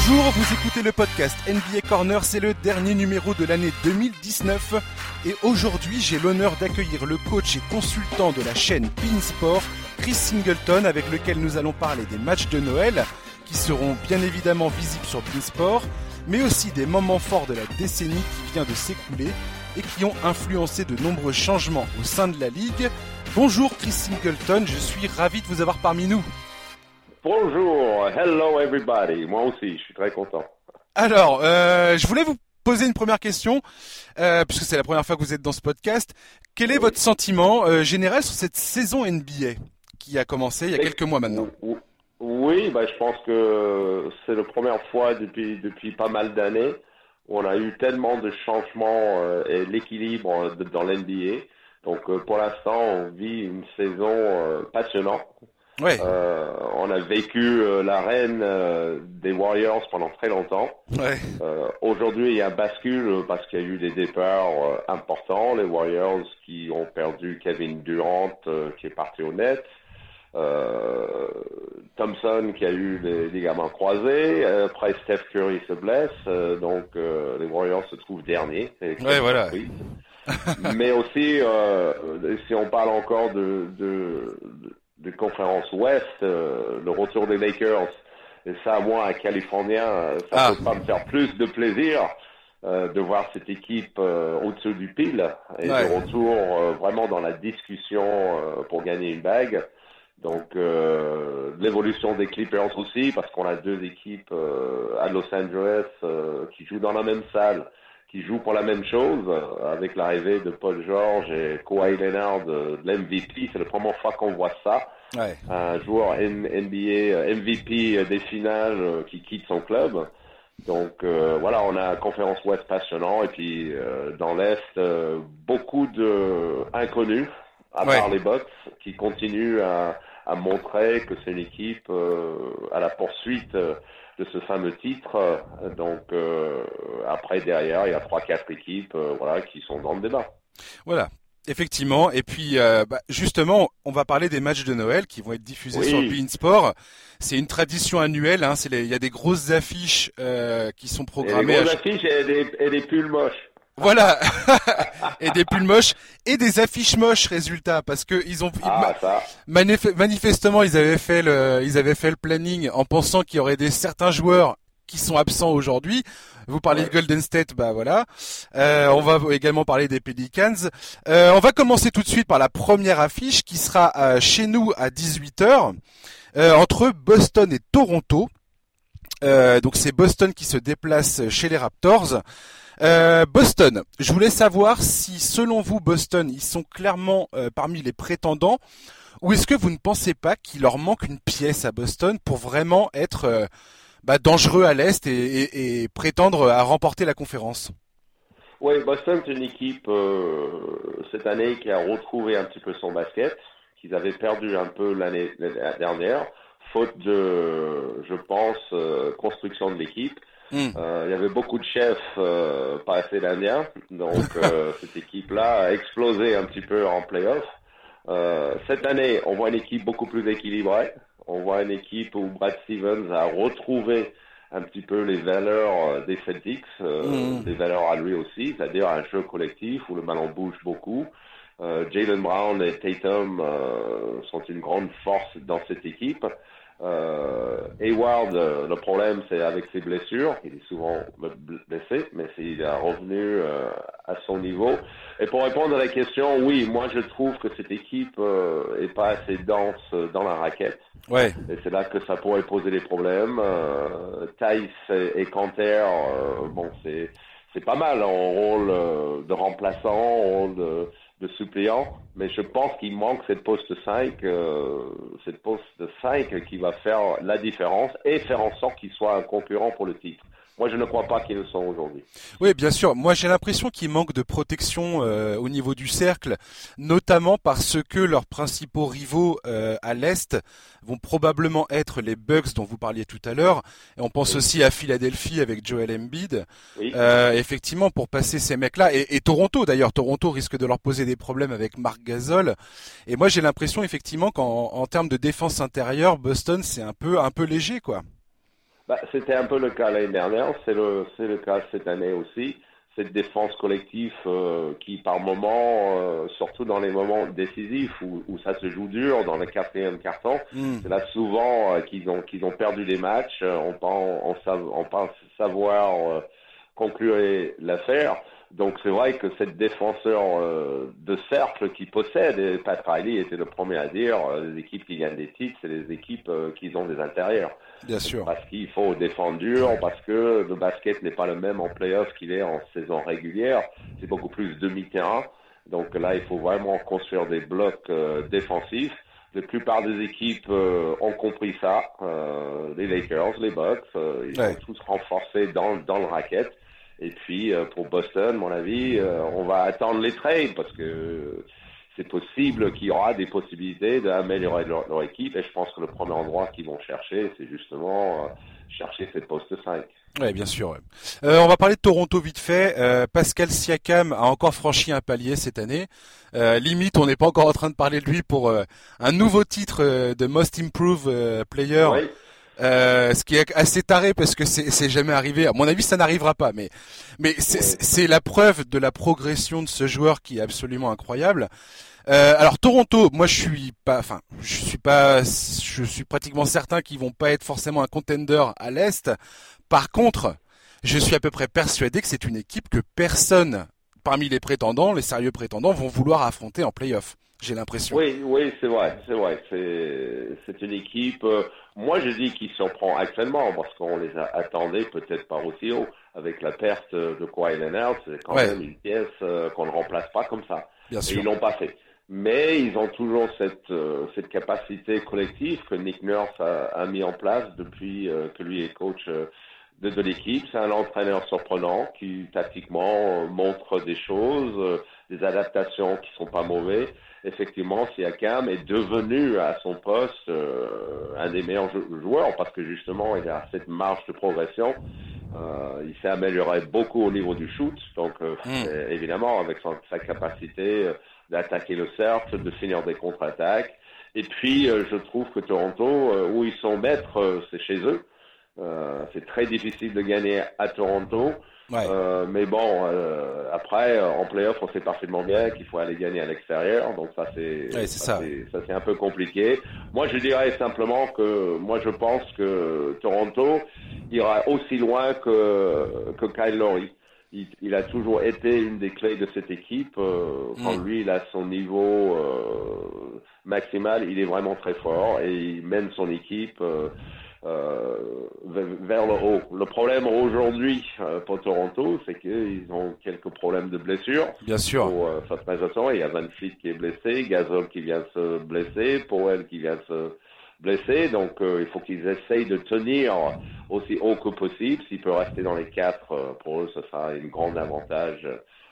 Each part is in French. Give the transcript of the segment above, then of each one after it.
Bonjour, vous écoutez le podcast NBA Corner, c'est le dernier numéro de l'année 2019 et aujourd'hui j'ai l'honneur d'accueillir le coach et consultant de la chaîne Sport, Chris Singleton, avec lequel nous allons parler des matchs de Noël qui seront bien évidemment visibles sur Sport, mais aussi des moments forts de la décennie qui vient de s'écouler et qui ont influencé de nombreux changements au sein de la ligue. Bonjour Chris Singleton, je suis ravi de vous avoir parmi nous. Bonjour, hello everybody. Moi aussi, je suis très content. Alors, euh, je voulais vous poser une première question, euh, puisque c'est la première fois que vous êtes dans ce podcast. Quel est votre sentiment euh, général sur cette saison NBA qui a commencé il y a quelques mois maintenant? Oui, bah, je pense que c'est la première fois depuis, depuis pas mal d'années où on a eu tellement de changements et l'équilibre dans l'NBA. Donc pour l'instant, on vit une saison passionnante Ouais. Euh, on a vécu euh, la reine euh, des Warriors pendant très longtemps. Ouais. Euh, Aujourd'hui, il y a un bascule parce qu'il y a eu des départs importants. Les Warriors qui ont perdu Kevin Durant, qui est parti au net. Thompson qui a eu des ligaments croisés. Après, Steph Curry se blesse. donc, les Warriors se trouvent derniers. Ouais, voilà. Mais aussi, si on parle encore de, de, de conférence Ouest, euh, le retour des Lakers. Et ça, moi, un Californien, ça ne ah. peut pas me faire plus de plaisir euh, de voir cette équipe euh, au-dessus du pile et de retour vraiment dans la discussion pour gagner une bague. Donc l'évolution des Clippers aussi, parce qu'on a deux équipes à Los Angeles qui jouent dans la même salle qui jouent pour la même chose, avec l'arrivée de Paul George et Kawhi Leonard de, l'MVP. C'est la première fois qu'on voit ça. Ouais. Un joueur NBA euh, MVP des finales euh, qui quitte son club. Donc euh, voilà, on a conférence Ouest passionnant et puis dans l'Est, beaucoup de inconnus, à part les Bucks, qui continuent à, à montrer que c'est une équipe à la poursuite de ce fameux titre. Donc euh, après derrière, il y a trois quatre équipes euh, voilà qui sont dans le débat. Voilà. Effectivement, et puis euh, bah, justement, on va parler des matchs de Noël qui vont être diffusés sur Bein Sport. C'est une tradition annuelle. Hein, il y a des grosses affiches qui sont programmées. Et des grosses affiches et des, et des pulls moches. Voilà, et des pulls moches et des affiches moches résultat parce que ils ont ah, manifestement ils avaient fait le ils avaient fait le planning en pensant qu'il y aurait des certains joueurs qui sont absents aujourd'hui. Vous parlez de Golden State, bah voilà. Euh, on va également parler des Pelicans. Euh, on va commencer tout de suite par la première affiche qui sera euh, chez nous à 18h entre Boston et Toronto. donc c'est Boston qui se déplace chez les Raptors. Euh, Boston, je voulais savoir si selon vous Boston, ils sont clairement euh, parmi les prétendants ou est-ce que vous ne pensez pas qu'il leur manque une pièce à Boston pour vraiment être euh, bah, dangereux à l'Est et, prétendre à remporter la conférence? Oui, Boston c'est une équipe cette année qui a retrouvé un petit peu son basket, qu'ils avaient perdu un peu l'année dernière, faute de, je pense, construction de l'équipe. Hmm. Euh, il y avait beaucoup de chefs euh, pas assez d'Indiens, donc euh, cette équipe-là a explosé un petit peu en playoff. Euh, cette année, on voit une équipe beaucoup plus équilibrée. On voit une équipe où Brad Stevens a retrouvé un petit peu les valeurs des Celtics, hmm. des valeurs à lui aussi, c'est-à-dire un jeu collectif où le ballon bouge beaucoup. Jalen Brown et Tatum sont une grande force dans cette équipe. Euh, Hayward, euh, le problème, c'est avec ses blessures. Il est souvent blessé, mais il est revenu euh, à son niveau. Et pour répondre à la question, oui, moi je trouve que cette équipe euh, est pas assez dense dans la raquette. Ouais. Et c'est là que ça pourrait poser des problèmes. Euh, Tice et, et Canter, bon, c'est c'est pas mal en rôle de remplaçant, rôle de de suppléant, mais je pense qu'il manque cette poste 5, euh, cette poste 5 qui va faire la différence et faire en sorte qu'il soit un concurrent pour le titre. Moi, je ne crois pas qu'ils le sont aujourd'hui. Oui, bien sûr. Moi, j'ai l'impression qu'il manque de protection euh, au niveau du cercle, notamment parce que leurs principaux rivaux euh, à l'est vont probablement être les Bucks dont vous parliez tout à l'heure. Et on pense aussi à Philadelphie avec Joel Embiid. Euh, effectivement, pour passer ces mecs-là, et, et, Toronto d'ailleurs, Toronto risque de leur poser des problèmes avec Marc Gasol. Et moi, j'ai l'impression effectivement qu'en en termes de défense intérieure, Boston c'est un peu un peu léger, quoi. Bah, C'était un peu le cas l'année dernière, c'est le, le cas cette année aussi. Cette défense collective euh, qui, par moment, euh, surtout dans les moments décisifs où, où, ça se joue dur, dans le quatrième carton, mm. c'est là souvent euh, qu'ils ont, qu'ils ont perdu des matchs. on pense, on, pense savoir conclure l'affaire. Donc c'est vrai que cette défenseur euh, de cercle qui possède, et Pat Riley était le premier à dire, euh, les équipes qui gagnent des titres, c'est les équipes euh, qui ont des intérieurs. Bien sûr. Parce qu'il faut défendre dur, parce que le basket n'est pas le même en playoff qu'il est en saison régulière. C'est beaucoup plus demi-terrain. Donc là, il faut vraiment construire des blocs défensifs. La plupart des équipes ont compris ça. les Lakers, les Bucks, ils sont tous renforcés dans, dans le racket. Et puis euh, pour Boston, mon avis, euh, on va attendre les trades parce que c'est possible qu'il y aura des possibilités d'améliorer leur, équipe. Et je pense que le premier endroit qu'ils vont chercher, c'est justement euh, chercher cette poste 5. Oui, bien sûr. on va parler de Toronto vite fait. Pascal Siakam a encore franchi un palier cette année. limite, on n'est pas encore en train de parler de lui pour un nouveau titre de Most Improved Player. Oui euh, ce qui est assez taré parce que c'est jamais arrivé. À mon avis, ça n'arrivera pas, mais mais c'est la preuve de la progression de ce joueur qui est absolument incroyable. Euh, alors Toronto, moi je suis pas, enfin je suis pas, je suis pratiquement certain qu'ils vont pas être forcément un contender à l'est. Par contre, je suis à peu près persuadé que c'est une équipe que personne parmi les prétendants, les sérieux prétendants, vont vouloir affronter en playoff j'ai l'impression. Oui, oui, c'est vrai, c'est vrai. C'est une équipe. Euh, moi, je dis qu'il surprend actuellement parce qu'on les attendait peut-être pas aussi haut. Avec la perte de Kawhi Leonard, c'est quand même une pièce euh, qu'on ne remplace pas comme ça. Bien sûr. Et ils l'ont pas fait. Mais ils ont toujours cette euh, cette capacité collective que Nick Nurse a, a mis en place depuis que lui est coach de, de l'équipe. C'est un entraîneur surprenant qui tactiquement montre des choses, des adaptations qui sont pas mauvais effectivement, Siakam est devenu à son poste euh, un des meilleurs joueurs parce que justement, il a cette marge de progression. Euh, il s'est amélioré beaucoup au niveau du shoot, donc euh, hmm. évidemment avec sa capacité d'attaquer le cercle, de finir des contre-attaques. Et puis, je trouve que Toronto, où ils sont maîtres, c'est chez eux. c'est très difficile de gagner à Toronto. Euh, mais bon, euh, après, en playoff, on sait parfaitement bien qu'il faut aller gagner à l'extérieur. Donc ça, c'est ça, ça c'est un peu compliqué. Moi, je dirais simplement que moi, je pense que Toronto ira aussi loin que que Kyle Lowry. Il, il, a toujours été une des clés de cette équipe. Euh, quand mm. lui, il a son niveau euh, maximal, il est vraiment très fort et il mène son équipe. Euh, euh, vers le haut. Le problème aujourd'hui euh, pour Toronto, c'est qu'ils ont quelques problèmes de blessures. Bien sûr. Pour, euh, il y a Van Fleet qui est blessé, Gasol qui vient se blesser, Powell qui vient se blesser. Donc il faut qu'ils essayent de tenir aussi haut que possible. S'il peut rester dans les quatre, pour eux, ce sera un grand avantage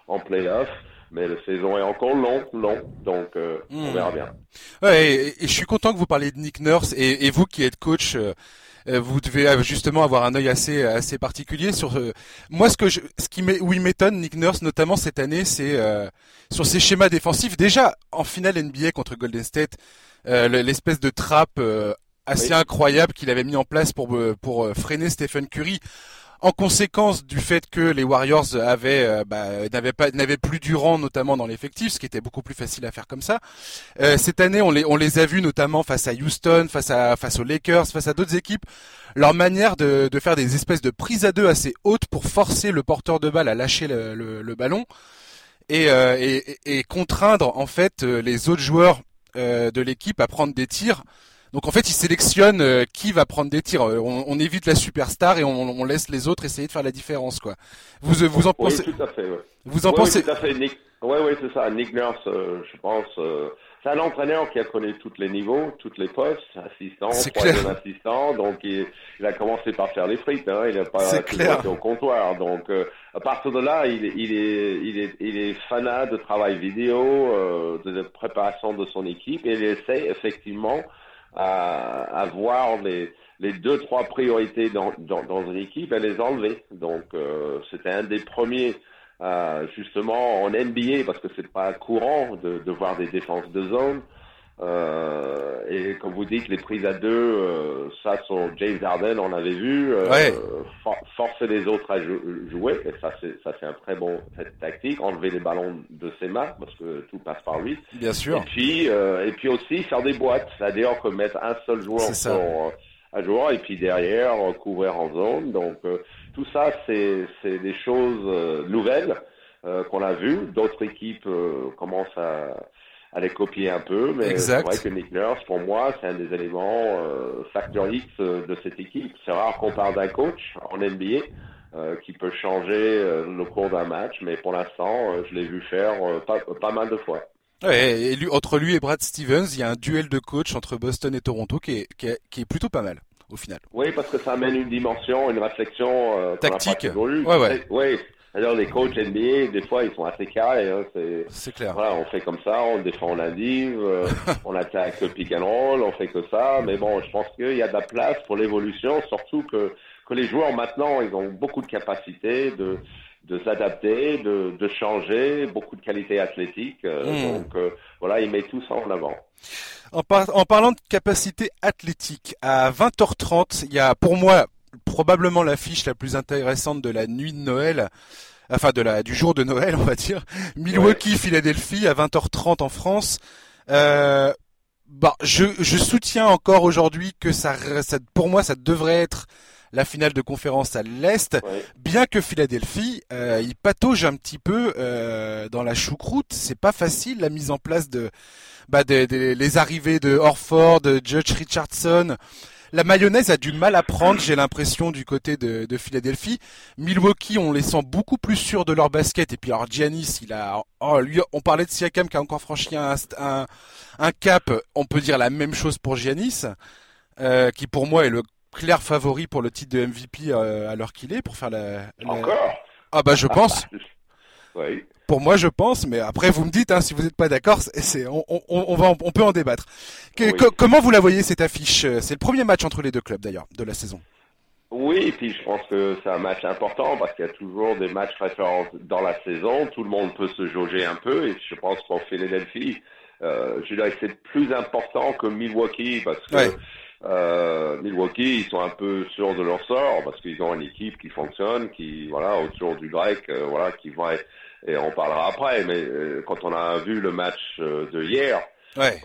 en playoff mais la saison est encore long, long, donc on hmm. verra bien. Ouais, et, je suis content que vous parliez de Nick Nurse et, et vous qui êtes coach, euh, vous devez euh, justement avoir un œil assez assez particulier sur euh, moi ce que je, ce qui m'étonne Nick Nurse notamment cette année c'est sur ses schémas défensifs déjà en finale NBA contre Golden State l'espèce de trappe assez incroyable qu'il avait mis en place pour pour freiner Stephen Curry. En conséquence du fait que les Warriors avaient euh, bah, n'avaient pas n'avaient plus Durant notamment dans l'effectif, ce qui était beaucoup plus facile à faire comme ça. Euh, cette année, on les on les a vus notamment face à Houston, face à face aux Lakers, face à d'autres équipes, leur manière de, de faire des espèces de prises à deux assez hautes pour forcer le porteur de balle à lâcher le, le, ballon et, euh, et, et, contraindre en fait les autres joueurs de l'équipe à prendre des tirs donc en fait, il sélectionne euh, qui va prendre des tirs. Euh, on, évite la superstar et on, laisse les autres essayer de faire la différence, quoi. Vous euh, vous en pensez oui, tout à fait. Ouais. Vous en pensez tout à fait. Nick... Ouais, ouais, c'est ça. Nick Nurse, je pense. C'est un entraîneur qui a connu tous les niveaux, toutes les postes, assistant, troisième assistant. Donc il, il, a commencé par faire les frites. Hein. Il n'a pas été au comptoir. Donc à partir de là, il, il est, il est, il est fanat de travail vidéo, de préparation de son équipe et il essaie effectivement à, à voir les, les deux trois priorités dans, dans, dans une équipe et les enlever. Donc euh, c'était un des premiers euh, justement en NBA parce que c'est pas courant de, de voir des défenses de zone. Euh, et comme vous dites, les prises à deux, euh, ça sur James Harden, on avait vu, euh, forcer les autres à jouer, et ça c'est ça c'est un très bon tactique, enlever les ballons de ses mains parce que tout passe par lui. Bien sûr. Et puis et puis aussi faire des boîtes, c'est-à-dire que mettre un seul joueur sur un joueur et puis derrière couvrir en zone. Donc tout ça c'est des choses nouvelles qu'on a vues. D'autres équipes commencent à à les copier un peu, mais c'est vrai que Nick Nurse, pour moi, c'est un des éléments euh, facteur X euh, de cette équipe. C'est rare qu'on parle d'un coach en NBA euh, qui peut changer euh, le cours d'un match, mais pour l'instant, je l'ai vu faire pas, pas, mal de fois. Ouais, et lui, entre lui et Brad Stevens, il y a un duel de coach entre Boston et Toronto qui est, qui est, qui est plutôt pas mal au final. Oui, parce que ça amène une dimension, une réflexion tactique. Ouais, ouais. Oui, alors les coachs NBA, des fois, ils sont assez carrés. Hein, c'est clair. Voilà, on fait comme ça, on défend la div, euh, on attaque le pick and roll, on fait que ça. Mais bon, je pense qu'il y a de la place pour l'évolution, surtout que, que les joueurs maintenant, ils ont beaucoup de capacité de, de s'adapter, de, de changer, beaucoup de qualité athlétique. Euh, hmm. Donc euh, voilà, il met tout ça en avant. En, en parlant de capacité athlétique, à 20h30, il y a pour moi probablement l'affiche la plus intéressante de la nuit de Noël, enfin de la du jour de Noël, on va dire. Milwaukee, Philadelphie à 20h30 en France. Euh, bah, je, je soutiens encore aujourd'hui que ça, ça, pour moi, ça devrait être la finale de conférence à l'est, bien que Philadelphie, euh, il patauge un petit peu euh, dans la choucroute. C'est pas facile la mise en place de, bah, des, les arrivées de Orford, de Judge Richardson la mayonnaise a du mal à prendre, j'ai l'impression, du côté de, Philadelphie. Milwaukee, on les sent beaucoup plus sûrs de leur basket. Et puis alors Giannis, il a, oh, lui, on parlait de Siakam qui a encore franchi un, un, cap. On peut dire la même chose pour Giannis, euh, qui pour moi est le clair favori pour le titre de MVP euh, à l'heure qu'il est pour faire la. Encore? Ah bah je pense. oui. Pour moi, je pense, mais après vous me dites hein, si vous n'êtes pas d'accord, c'est on, on, on, va on peut en débattre. comment vous la voyez cette affiche? C'est le premier match entre les deux clubs d'ailleurs de la saison. Oui, et puis je pense que c'est un match important parce qu'il y a toujours des matchs référents dans la saison. Tout le monde peut se jauger un peu et je pense pour Philadelphie, euh, je dirais que c'est plus important que Milwaukee parce que euh, Milwaukee, ils sont un peu sûrs de leur sort parce qu'ils ont une équipe qui fonctionne, qui voilà autour du grec, euh, voilà, qui va être et on parlera après, mais euh, quand on a vu le match euh, de hier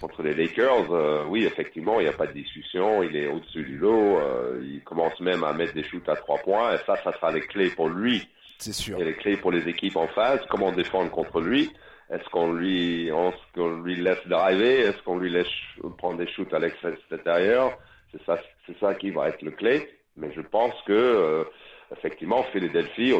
contre les Lakers, euh, oui, effectivement, il n'y a pas de discussion, il est au-dessus du lot, il commence même à mettre des shoots à trois points, et ça, ça sera les clés pour lui. C'est sûr. Et les clés pour les équipes en face, comment défendre contre lui. Est-ce qu'on lui, est qu'on lui laisse driver? Est-ce qu'on lui laisse prendre des shoots à l'extérieur? C'est ça, c'est ça qui va être le clé. Mais je pense que, effectivement, Philadelphie,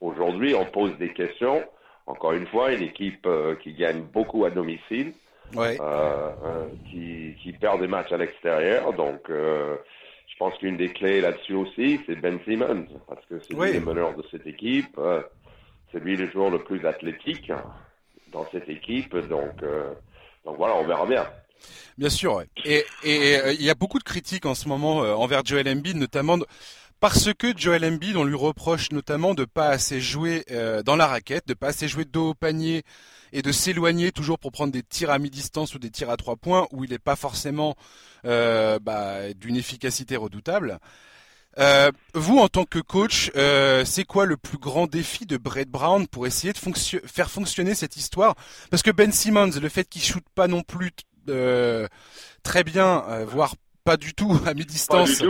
aujourd'hui, on pose des questions encore une fois, une équipe euh, qui gagne beaucoup à domicile, euh, euh, qui, qui, perd des matchs à l'extérieur. Donc, je pense qu'une des clés là-dessus aussi, c'est Ben Simmons, parce que c'est lui le meneur de cette équipe. c'est lui le joueur le plus athlétique dans cette équipe. Donc, donc voilà, on verra bien. Bien sûr. Et il y a beaucoup de critiques en ce moment envers Joel Embiid, notamment parce que Joel Embiid, on lui reproche notamment de pas assez jouer euh, dans la raquette, de pas assez jouer dos au panier et de s'éloigner toujours pour prendre des tirs à mi-distance ou des tirs à trois points où il n'est pas forcément euh, bah, d'une efficacité redoutable. Euh, vous, en tant que coach, c'est quoi le plus grand défi de Brett Brown pour essayer de faire fonctionner cette histoire? Parce que Ben Simmons, le fait qu'il shoote pas non plus très bien, voire pas du tout à mi-distance.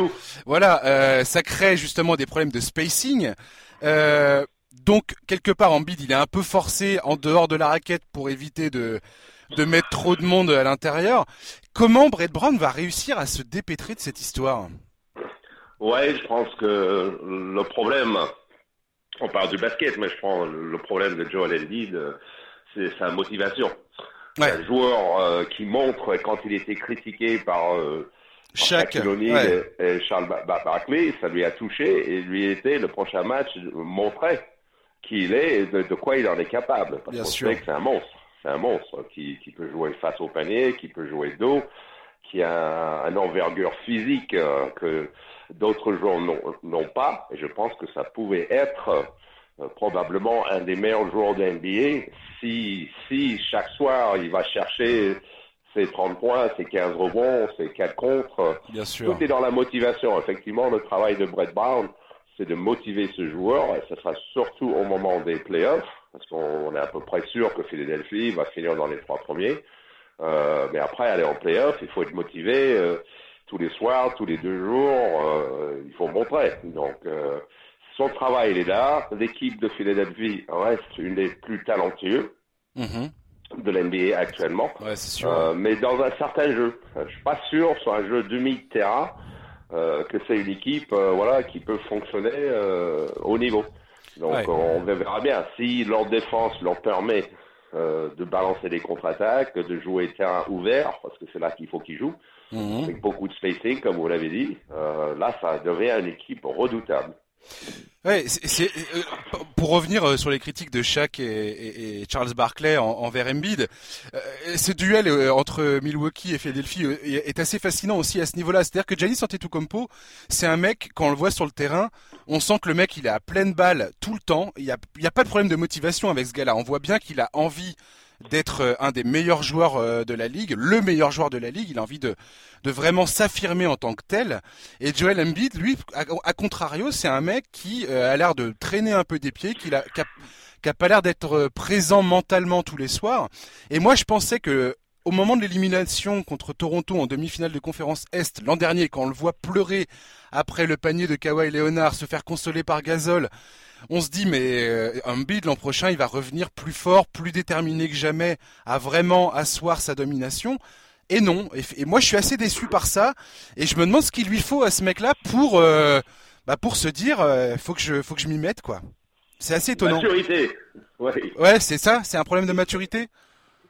Voilà, euh, ça crée justement des problèmes de spacing. Euh, donc quelque part en bid, il est un peu forcé en dehors de la raquette pour éviter de de mettre trop de monde à l'intérieur. Comment Brett Brown va réussir à se dépêtrer de cette histoire? Ouais, je pense que le problème, on parle du basket, mais je prends le problème de Joel Embiid, c'est sa motivation. Un joueur euh, qui montre quand il était critiqué par chaque et, Charles Barkley, ça lui a touché et lui était le prochain match montrait qui il est et de, quoi il en est capable. Parce qu'on sait que c'est un monstre. C'est un monstre qui, qui, peut jouer face au panier, qui peut jouer dos, qui a un, envergure physique euh, que d'autres joueurs n'ont pas. Et je pense que ça pouvait être euh, probablement un des meilleurs joueurs de NBA si, si chaque soir il va chercher c'est 30 points, c'est 15 rebonds, c'est 4 contre. Bien sûr. Tout est dans la motivation. Effectivement, le travail de Brett Brown, c'est de motiver ce joueur, et ce sera surtout au moment des playoffs, parce qu'on est à peu près sûr que Philadelphie va finir dans les trois premiers. Euh, mais après, aller en playoff, il faut être motivé euh, tous les soirs, tous les deux jours. Euh, il faut montrer. Donc, euh, son travail, il est là. L'équipe de Philadelphie reste une des plus talentueuses Mhm. de l'NBA actuellement. Ouais, c'est sûr. Euh, mais dans un certain jeu. Je suis pas sûr sur un jeu demi-terrain euh, que c'est une équipe voilà qui peut fonctionner euh, au niveau. Donc Ouais. on verra bien si leur défense leur permet de balancer des contre-attaques, de jouer terrain ouvert parce que c'est là qu'il faut qu'ils jouent Mhm. avec beaucoup de spacing comme vous l'avez dit. Euh, là ça devient une équipe redoutable. Ouais, euh, pour revenir euh, sur les critiques de Shaq et, Charles Barkley en, envers Embiid, euh, ce duel entre Milwaukee et Philadelphie est assez fascinant aussi à ce niveau-là. C'est-à-dire que Giannis Antetokounmpo, c'est un mec quand on le voit sur le terrain, on sent que le mec il est à pleine balle tout le temps. Il y a, il y a pas de problème de motivation avec ce gars-là. On voit bien qu'il a envie d'être euh, un des meilleurs joueurs euh, de la ligue, le meilleur joueur de la ligue. Il a envie de, de vraiment s'affirmer en tant que tel. Et Joel Embiid, lui, à, contrario, c'est un mec qui euh, a l'air de traîner un peu des pieds, qui a, qui a, a pas l'air d'être présent mentalement tous les soirs. Et moi, je pensais que au moment de l'élimination contre Toronto en demi-finale de conférence Est l'an dernier, quand on le voit pleurer après le panier de Kawhi Leonard, se faire consoler par Gasol, on se dit mais euh, Embiid l'an prochain il va revenir plus fort, plus déterminé que jamais à vraiment asseoir sa domination. Et non, et, et moi je suis assez déçu par ça et je me demande ce qu'il lui faut à ce mec-là pour euh, bah pour se dire euh, faut que je faut que je m'y mette quoi. C'est assez étonnant. Maturité. Oui, Ouais, c'est ça, c'est un problème de maturité.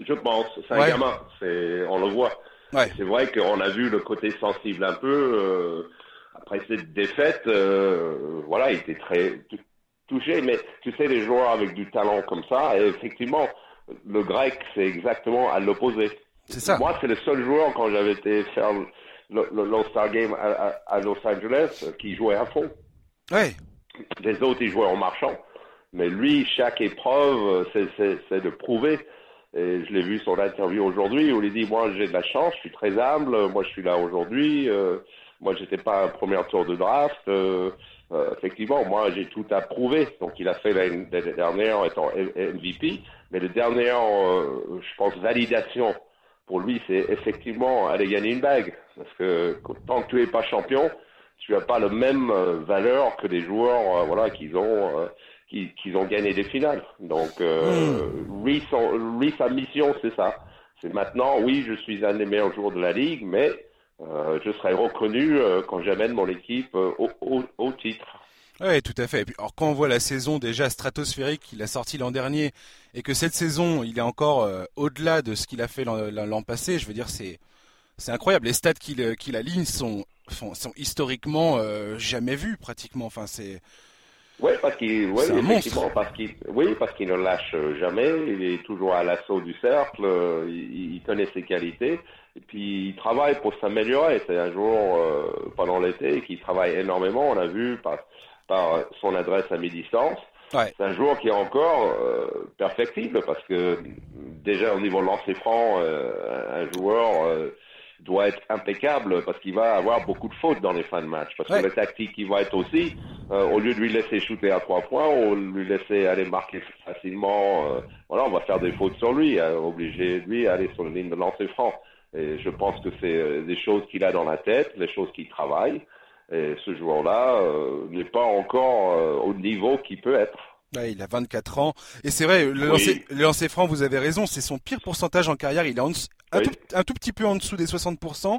Je pense. C'est un Ouais. gamin. C'est on le voit. Ouais. C'est vrai qu'on a vu le côté sensible un peu. euh, après cette défaite, euh, voilà, il était très tou- touché. Mais tu sais, les joueurs avec du talent comme ça, et effectivement, le grec, c'est exactement à l'opposé. C'est ça. Moi, c'est le seul joueur quand j'avais été faire l'All-Star Game à, à- à Los Angeles qui jouait à fond. Ouais. Les autres, ils jouaient en marchant. Mais lui, chaque épreuve, c'est de prouver. Et je l'ai vu sur l'interview aujourd'hui où il dit, moi, j'ai de la chance, je suis très humble, moi, je suis là aujourd'hui, euh, moi, j'étais pas un premier tour de draft, euh, euh, effectivement, moi, j'ai tout à prouver. Donc, il a fait l'année dernière étant MVP, mais le dernier, euh, je pense, validation pour lui, c'est effectivement aller gagner une bague. Parce que tant que tu es pas champion, tu as pas la même euh, valeur que des joueurs, euh, voilà, qui ont, euh, qui, qui ont gagné des finales. Donc, euh, lui, sa mission, c'est ça. C'est maintenant, oui, je suis un des meilleurs joueurs de la ligue, mais euh, je serai reconnu euh, quand j'amène mon équipe euh, au, au, au titre. Ouais, tout à fait. Et puis, alors, quand on voit la saison déjà stratosphérique qu'il a sorti l'an dernier et que cette saison, il est encore au-delà de ce qu'il a fait l'an, passé, je veux dire, c'est c'est incroyable. Les stats qu'il aligne sont sont, sont historiquement jamais vus pratiquement. Enfin, c'est Oui, parce qu'il, ouais, parce qu'il, oui, parce qu'il ne lâche jamais. Il est toujours à l'assaut du cercle. Il, il connaît ses qualités. Et puis, il travaille pour s'améliorer. C'est un jour euh, pendant l'été qui travaille énormément. On a vu par, par son adresse à mi-distance. Ouais. C'est un joueur qui est encore euh, perfectible parce que déjà au niveau lancer franc, euh, un joueur euh, doit être impeccable parce qu'il va avoir beaucoup de fautes dans les fins de match. Parce Ouais. que la tactique qui va être aussi, euh, au lieu de lui laisser shooter à trois points, de lui laisser aller marquer facilement, euh, voilà, on va faire des fautes sur lui, euh, obliger lui à aller sur la ligne de lancer franc. Et je pense que c'est euh, des choses qu'il a dans la tête, les choses qu'il travaille. Et ce joueur-là euh, n'est pas encore euh, au niveau qu'il peut être. Ouais, il a 24 ans. Et c'est vrai, le, Oui. lancer, le lancer franc, vous avez raison, c'est son pire pourcentage en carrière. Il est en un, Oui. tout, un tout petit peu en dessous des 60%.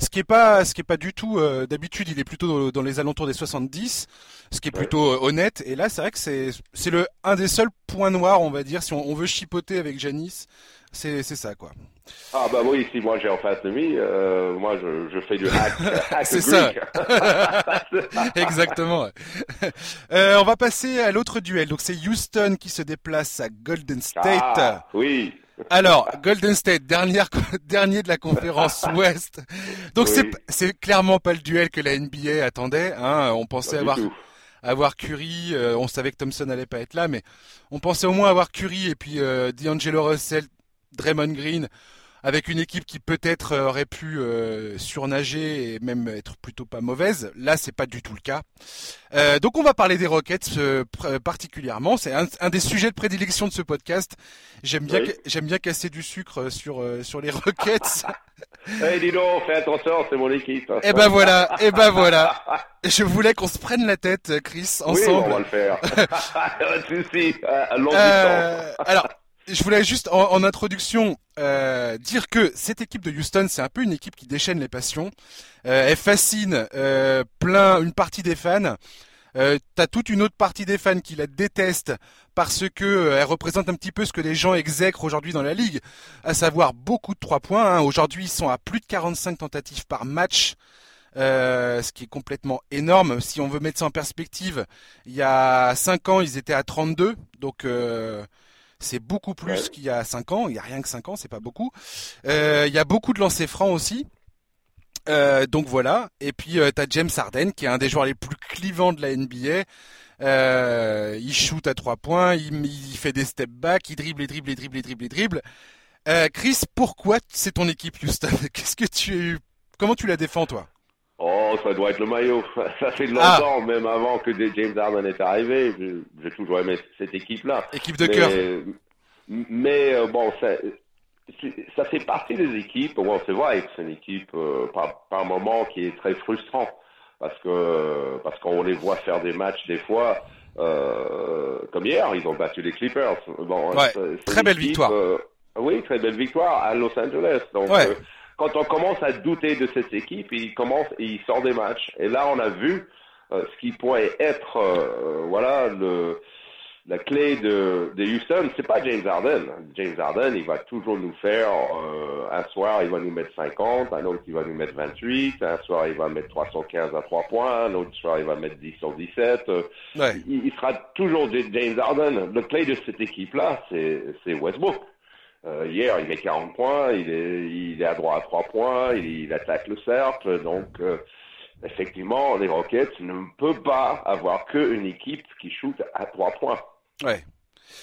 Ce qui est pas, ce qui est pas du tout, euh, d'habitude, il est plutôt dans, les alentours des 70, ce qui est plutôt euh, honnête. Et là, c'est vrai que c'est, c'est le, un des seuls points noirs, on va dire, si on, on veut chipoter avec Janis. C'est, c'est ça, quoi. Ah bah oui, si moi j'ai en face de lui, euh, moi je, je fais du hack, hack C'est ça. Exactement. Euh, on va passer à l'autre duel. Donc c'est Houston qui se déplace à Golden State. Ah, oui. Alors, Golden State, dernière, dernier de la conférence Ouest. Donc Oui. c'est clairement pas le duel que la NBA attendait. Hein. On pensait Pas avoir avoir Curry. euh, on savait que Thompson allait pas être là, mais on pensait au moins avoir Curry et puis euh, D'Angelo Russell, Draymond Green. Avec une équipe qui peut-être euh, aurait pu euh, surnager et même être plutôt pas mauvaise. Là, c'est pas du tout le cas. Euh, donc, on va parler des Rockets particulièrement. C'est un, des sujets de prédilection de ce podcast. J'aime bien, j'aime bien casser du sucre sur sur les Rockets. hey, dis donc, fais attention, c'est mon équipe. Et eh ben voilà, et eh ben voilà. Je voulais qu'on se prenne la tête, Chris, ensemble. Oui, on va le faire. si, à longue alors je voulais juste en, introduction euh, dire que cette équipe de Houston, c'est un peu une équipe qui déchaîne les passions. Euh, elle fascine euh, plein une partie des fans. Euh, T'as toute une autre partie des fans qui la détestent parce que euh, elle représente un petit peu ce que les gens exècrent aujourd'hui dans la ligue, à savoir beaucoup de trois points. Hein. Aujourd'hui, ils sont à plus de 45 tentatives par match. Euh, ce qui est complètement énorme. Si on veut mettre ça en perspective, il y a 5 ans, ils étaient à 32, donc euh, c'est beaucoup plus qu'il y a 5 ans. Il y a rien que 5 ans, c'est pas beaucoup. Euh, il y a beaucoup de lancers francs aussi. Euh, donc voilà. Et puis euh, t'as James Harden qui est un des joueurs les plus clivants de la NBA. Euh, il shoot à 3 points, il, il, fait des step back, il dribble, et dribble, et dribble, et dribble, et dribble. Chris, pourquoi c'est ton équipe Houston? Qu'est-ce que tu, comment tu la défends toi? Ça doit être le maillot. Ça fait longtemps, ah. même avant que James Harden est arrivé. J'ai toujours aimé cette équipe-là. Équipe de cœur. Mais, euh, bon, ça, ça fait partie des équipes. Bon, c'est vrai que c'est une équipe euh, par, par moment qui est très frustrant parce que parce qu'on les voit faire des matchs des fois. Euh, comme hier, ils ont battu les Clippers. Bon, très belle victoire. Euh, oui, très belle victoire à Los Angeles. Donc, ouais quand on commence à douter de cette équipe, il commence et il sort des matchs. Et là, on a vu euh, ce qui pourrait être, euh, voilà, le, la clé de, de Houston. C'est pas James Harden. James Harden, il va toujours nous faire euh, un soir, il va nous mettre 50, un autre, il va nous mettre 28, un soir, il va mettre 315 à 3 points, un autre soir, il va mettre 10 sur 17. Ouais. Il, il, sera toujours James Harden. Le clé de cette équipe-là, c'est Westbrook. Euh, hier, il met 40 points, il est, il est à droit à 3 points, il, attaque le cercle. Donc, euh, effectivement, les Rockets ne peuvent pas avoir qu'une équipe qui shoot à 3 points. Ouais.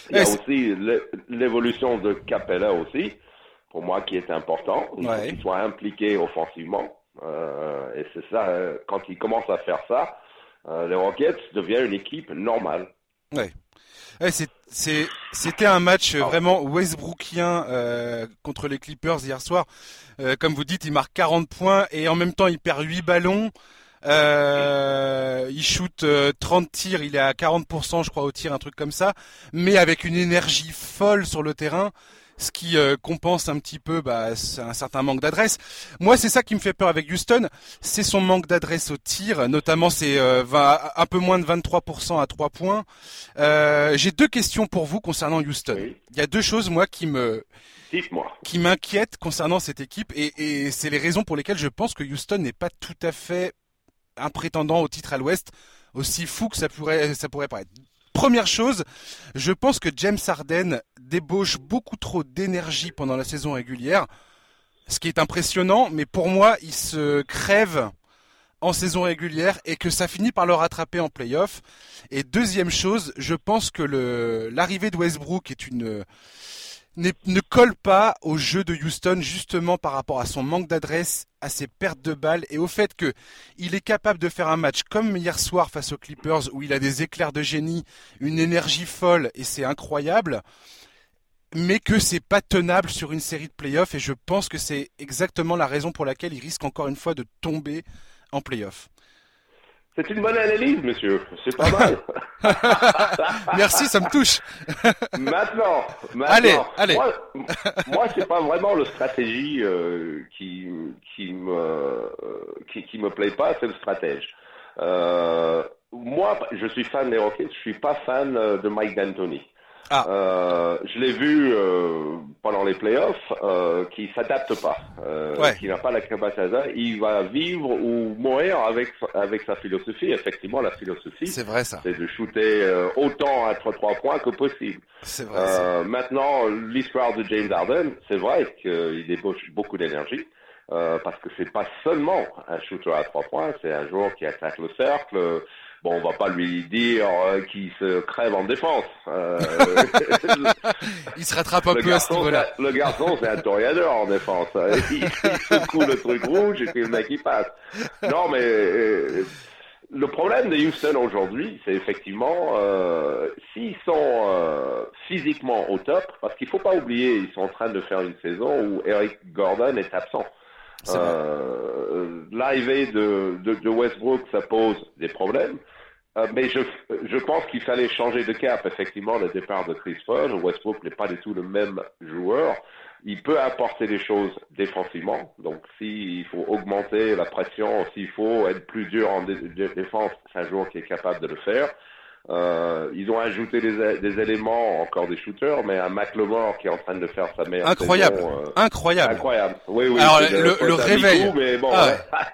Il y a aussi l'évolution de Capella aussi, pour moi, qui est important. Qu'il soit impliqué offensivement. Euh, et c'est ça, quand il commence à faire ça, les Rockets deviennent une équipe normale. Ouais. C'était un match ah. vraiment Westbrookien euh, contre les Clippers hier soir. Euh, comme vous dites, il marque 40 points et en même temps il perd 8 ballons. Euh, il shoot 30 tirs, il est à 40% je crois au tir, un truc comme ça, mais avec une énergie folle sur le terrain ce qui euh, compense un petit peu bah, un certain manque d'adresse. Moi, c'est ça qui me fait peur avec Houston, c'est son manque d'adresse au tir, notamment c'est euh, un peu moins de 23% à 3 points. Euh, J'ai deux questions pour vous concernant Houston. Il y a deux choses moi qui me qui m'inquiètent concernant cette équipe et, et c'est les raisons pour lesquelles je pense que Houston n'est pas tout à fait un prétendant au titre à l'Ouest aussi fou que ça pourrait ça pourrait paraître. Première chose, je pense que James Harden débauche beaucoup trop d'énergie pendant la saison régulière, ce qui est impressionnant, mais pour moi, il se crève en saison régulière et que ça finit par le rattraper en playoff. Et deuxième chose, je pense que l'arrivée de Westbrook ne colle pas au jeu de Houston justement par rapport à son manque d'adresse, à ses pertes de balles et au fait que il est capable de faire un match comme hier soir face aux Clippers où il a des éclairs de génie, une énergie folle et c'est incroyable, mais que c'est pas tenable sur une série de playoffs et je pense que c'est exactement la raison pour laquelle il risque encore une fois de tomber en playoffs. C'est une bonne analyse, monsieur. C'est pas mal. Merci, ça me touche. maintenant, maintenant, allez, allez. Moi, moi c'est pas vraiment le stratégie euh, qui qui me euh, qui, qui me plaît pas, c'est le stratège. Euh, moi, je suis fan des Rockets. Je suis pas fan de Mike D'Antoni. Ah. Euh, je l'ai vu euh, pendant les playoffs, euh, qui s'adapte pas, euh, qui n'a pas la capacité. Il va vivre ou mourir avec avec sa philosophie. Effectivement, la philosophie, c'est vrai ça, c'est de shooter euh, autant à trois points que possible. C'est vrai. Euh, maintenant, l'histoire de James Harden, c'est vrai qu'il débauche beaucoup d'énergie. Euh, parce que c'est pas seulement un shooter à trois points, c'est un joueur qui attaque le cercle, bon, on va pas lui dire qu'il se crève en défense. il se rattrape un peu à ce niveau-là. Le garçon, c'est un toréador en défense. Il, il secoue le truc rouge et puis le mec il passe. Non, mais le problème de Houston aujourd'hui, c'est effectivement euh, s'ils sont euh, physiquement au top, parce qu'il faut pas oublier, ils sont en train de faire une saison où Eric Gordon est absent. Euh, L'arrivée de, de, de, Westbrook, ça pose des problèmes. Euh, mais je, je pense qu'il fallait changer de cap, effectivement, le départ de Chris Paul. Westbrook n'est pas du tout le même joueur il peut apporter des choses défensivement. Donc, s'il faut augmenter la pression, s'il faut être plus dur en défense, c'est un joueur qui est capable de le faire. Euh, ils ont ajouté des, des, éléments, encore des shooters, mais un McLemore qui est en train de faire sa meilleure incroyable, saison, euh, incroyable, incroyable. Oui, oui. Alors le, le réveil. mais bon, Ah.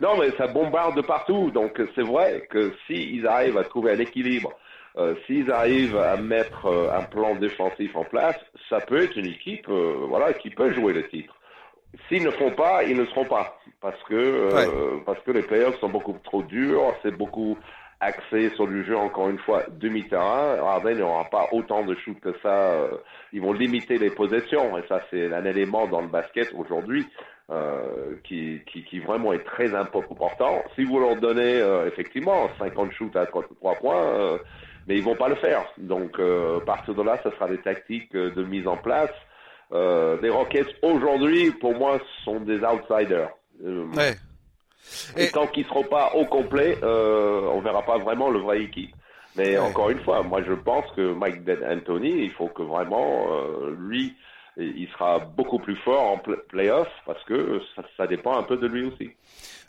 non, mais ça bombarde de partout. Donc c'est vrai que s'ils arrivent à trouver un équilibre euh, s'ils arrivent à mettre euh, un plan défensif en place, ça peut être une équipe euh, voilà, qui peut jouer le titre. S'ils ne font pas, ils ne seront pas. Parce que, Ouais. parce que les playoffs sont beaucoup trop durs, c'est beaucoup axé sur du jeu, encore une fois, demi-terrain. Harden n'aura pas autant de shoot que ça. euh, Ils vont limiter les possessions. Et ça, c'est un élément dans le basket aujourd'hui euh, qui, qui, qui vraiment est très important. Si vous leur donnez euh, effectivement 50 shoots à 3, points, euh, mais ils vont pas le faire. Donc, euh, partir de là, ce sera des tactiques euh, de mise en place. Euh, les Rockets aujourd'hui, pour moi, sont des outsiders. Ouais. Et Et- tant qu'ils seront pas au complet, euh, on verra pas vraiment le vrai équipe. Mais Ouais. encore une fois, moi je pense que Mike D'Antoni, il faut que vraiment euh, lui, il sera beaucoup plus fort en pl- playoff parce que ça, ça dépend un peu de lui aussi.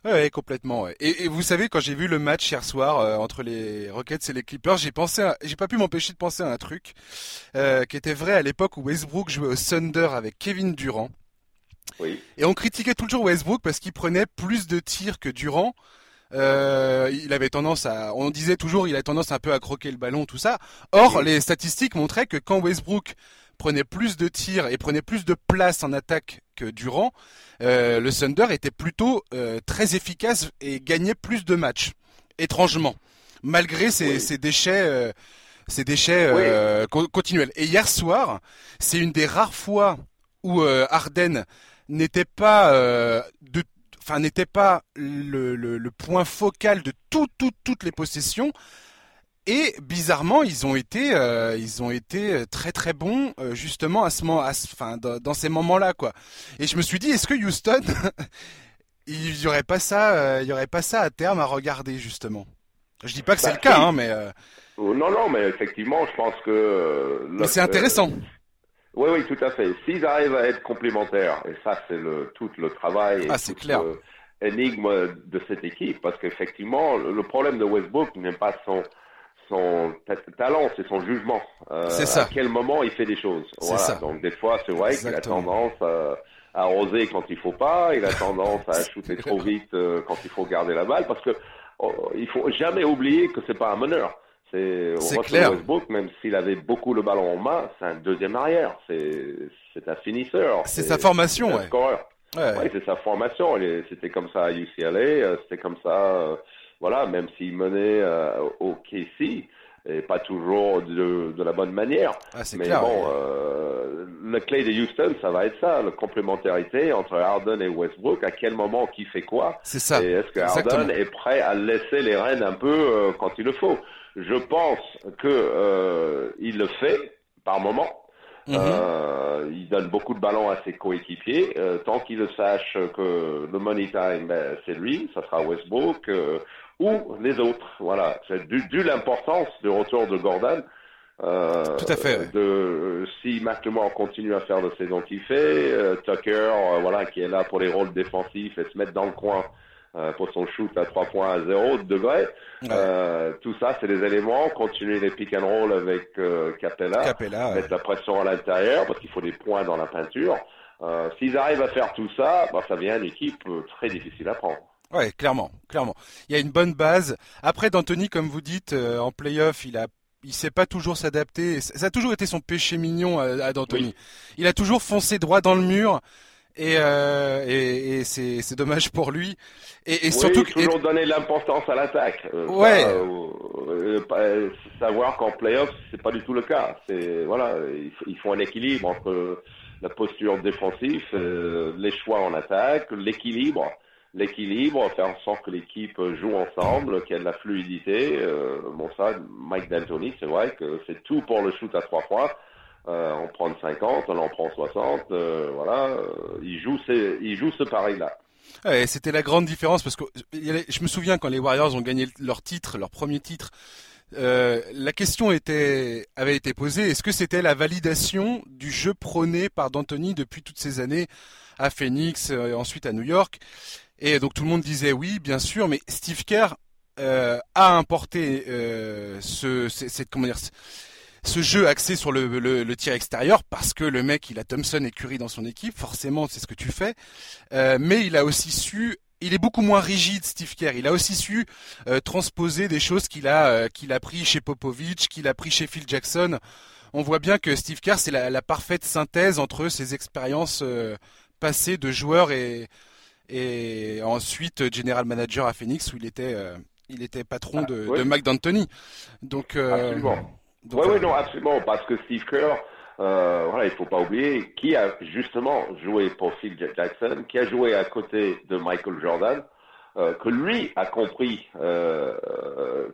Ouais, complètement. ouais. Et, et vous savez, quand j'ai vu le match hier soir euh, entre les Rockets et les Clippers, j'ai pensé, j'ai pas pu m'empêcher de penser à un truc euh, qui était vrai à l'époque où Westbrook jouait au Thunder avec Kevin Durant. Oui. Et on critiquait toujours Westbrook parce qu'il prenait plus de tirs que Durant. Euh, il avait tendance à, on disait toujours, il a tendance un peu à croquer le ballon, tout ça. Or, les statistiques montraient que quand Westbrook prenait plus de tirs et prenait plus de place en attaque que Durant, euh, le Thunder était plutôt euh, très efficace et gagnait plus de matchs. Étrangement, malgré ses, Oui. ses déchets, ses déchets co- continuels. Et hier soir, c'est une des rares fois où Harden n'était pas euh, de enfin n'était pas le, le, le point focal de tout, tout, toutes les possessions. Et bizarrement ils ont été euh, ils ont été très très bons euh, justement à ce moment enfin dans, ces moments là quoi. Et je me suis dit est-ce que Houston il y aurait pas ça euh, il y aurait pas ça à terme à regarder justement? Je dis pas que c'est Bah, le cas hein mais euh, Euh, Non, non, mais effectivement, je pense que. euh, mais c'est intéressant Oui, oui, tout à fait. S'ils arrivent à être complémentaires, et ça, c'est le tout le travail et Ah, toute clair. le énigme de cette équipe, parce qu'effectivement, le problème de Westbrook n'est pas son son ta- talent, c'est son jugement. Euh, C'est ça. À quel moment il fait des choses. C'est Voilà. ça. Donc des fois, c'est vrai qu'il a tendance à, à arroser quand il faut pas, il a tendance à shooter trop vite euh, quand il faut garder la balle, parce que oh, il faut jamais oublier que c'est pas un meneur. C'est clair. Westbrook, même s'il avait beaucoup le ballon en main, c'est un deuxième arrière. C'est un finisseur. c'est sa formation ouais, ouais. Ouais, c'est sa formation. C'était comme ça à UCLA, euh, c'était comme ça, euh, voilà, même s'il menait euh, au KC, et pas toujours de, de la bonne manière. Ah, c'est Mais clair bon, ouais. euh, le clé de Houston, ça va être ça, la complémentarité entre Harden et Westbrook. À quel moment qui fait quoi? C'est ça et est-ce que exactement. Harden est prêt à laisser les rênes un peu euh, quand il le faut? Je pense que euh, il le fait par moment. Mhm. Euh, il donne beaucoup de ballons à ses coéquipiers. Euh, tant qu'il le sache que le money time, ben, c'est lui, ça sera Westbrook euh, ou les autres. Voilà, c'est dû, dû l'importance du retour de Gordon. Euh, Tout à fait. De, euh, si McLemore continue à faire le saison qu'il fait, euh, Tucker, voilà, qui est là pour les rôles défensifs et se mettre dans le coin euh, pour son shoot à 3 points à 0 degrés. Ouais. Euh, tout ça, c'est des éléments. Continuer les pick and roll avec euh, Capella Capella ouais. mettre la pression à l'intérieur parce qu'il faut des points dans la peinture. S'ils arrivent à faire tout ça, bah, ça devient une équipe très difficile à prendre. Ouais, clairement, clairement. Il y a une bonne base. Après, d'Anthony, comme vous dites, en playoff, il a, il sait pas toujours s'adapter. Ça a toujours été son péché mignon à, à d'Anthony. Oui. Il a toujours foncé droit dans le mur. Et, euh, et, et c'est dommage pour lui. Et, et oui, surtout toujours donner l'importance à l'attaque. Euh, ouais. Pas, euh, savoir qu'en playoff, c'est pas du tout le cas. C'est voilà, ils, font un équilibre entre la posture défensive, les choix en attaque, l'équilibre l'équilibre, faire en sorte que l'équipe joue ensemble, qu'il y ait de la fluidité. Euh, bon ça, Mike D'Antoni, c'est vrai que c'est tout pour le shoot à trois points. Euh, on prend 50, on en prend 60, euh, voilà. Euh, il joue, il joue ce pari-là. C'était la grande différence parce que je me souviens quand les Warriors ont gagné leur titre, leur premier titre. Euh, la question avait été posée est-ce que c'était la validation du jeu prôné par D'Antoni depuis toutes ces années à Phoenix et ensuite à New York? Et donc tout le monde disait oui, bien sûr, mais Steve Kerr euh, a importé euh, ce, cette, comment dire, ce jeu axé sur le, le, tir extérieur parce que le mec il a Thompson et Curry dans son équipe, forcément c'est ce que tu fais, euh, mais il a aussi su il est beaucoup moins rigide, Steve Kerr. Il a aussi su euh, transposer des choses qu'il a euh, qu'il a pris chez Popovich, qu'il a pris chez Phil Jackson. On voit bien que Steve Kerr c'est la, la, parfaite synthèse entre ses expériences euh, passées de joueur et et ensuite general manager à Phoenix où il était il était patron ah, de, de Mike D'Antoni. Donc absolument. Oui, oui, non, absolument, parce que Steve Kerr, euh, voilà, il faut pas oublier, qui a justement joué pour Phil Jackson, qui a joué à côté de Michael Jordan, euh, que lui a compris euh,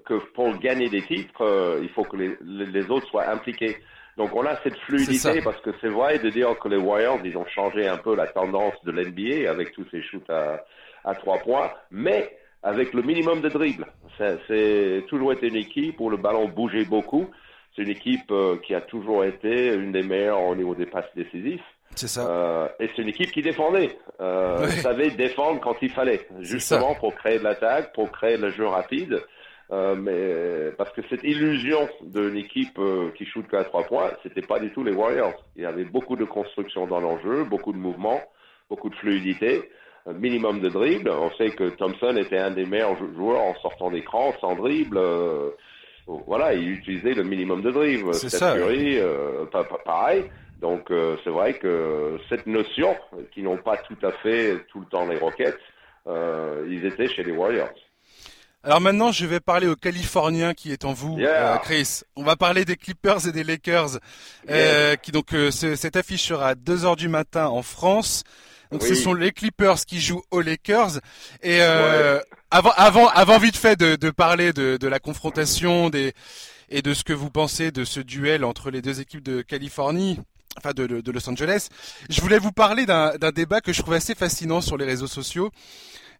que pour gagner des titres, il faut que les, les, autres soient impliqués. Donc on a cette fluidité parce que c'est vrai de dire que les Warriors, ils ont changé un peu la tendance de l'NBA avec tous ces shoots à, à trois points, mais avec le minimum de dribbles. C'est toujours été une équipe où le ballon bougeait beaucoup. C'est une équipe euh, qui a toujours été une des meilleures au niveau des passes décisives. C'est ça. Euh, et c'est une équipe qui défendait. Euh, savait défendre quand il fallait, justement pour créer de l'attaque, pour créer le jeu rapide. Euh, mais parce que cette illusion d'une équipe euh, qui shoot qu'à trois points, c'était pas du tout les Warriors. Il y avait beaucoup de construction dans l'enjeu, beaucoup de mouvements, beaucoup de fluidité, un minimum de dribble. On sait que Thompson était un des meilleurs joueurs en sortant d'écran, sans dribble. Euh, voilà, il utilisait le minimum de dribble. C'est ça. Curry, pareil. Donc c'est vrai que cette notion, qui n'ont pas tout à fait tout le temps les Rockets, ils étaient chez les Warriors. Alors maintenant, je vais parler aux Californiens qui est en vous, euh, Chris. On va parler des Clippers et des Lakers, euh, qui donc euh, cette affiche sera à 2 heures du matin en France. Donc ce sont les Clippers qui jouent aux Lakers. Et avant, avant, avant vite fait de, de parler de, de, la confrontation des et de ce que vous pensez de ce duel entre les deux équipes de Californie, enfin de, de Los Angeles, je voulais vous parler d'un débat que je trouve assez fascinant sur les réseaux sociaux.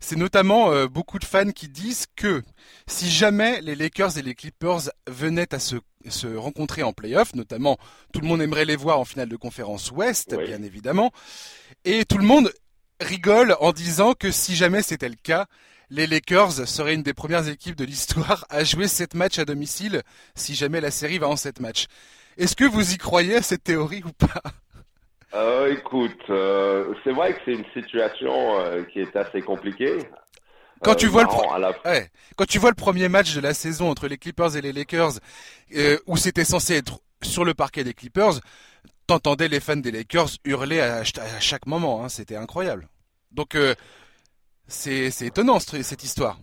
C'est notamment euh, beaucoup de fans qui disent que si jamais les Lakers et les Clippers venaient à se, se rencontrer en playoff, notamment tout le monde aimerait les voir en finale de conférence Ouest, bien évidemment, et tout le monde rigole en disant que si jamais c'était le cas, les Lakers seraient une des premières équipes de l'histoire à jouer sept matchs à domicile si jamais la série va en sept matchs. Est-ce que vous y croyez à cette théorie ou pas? Euh, écoute, euh, c'est vrai que c'est une situation euh, qui est assez compliquée. Quand tu vois le quand tu vois le premier match de la saison entre les Clippers et les Lakers, où c'était censé être sur le parquet des Clippers, t'entendais les fans des Lakers hurler à, chaque moment. Hein, c'était incroyable. Donc c'est étonnant cette histoire.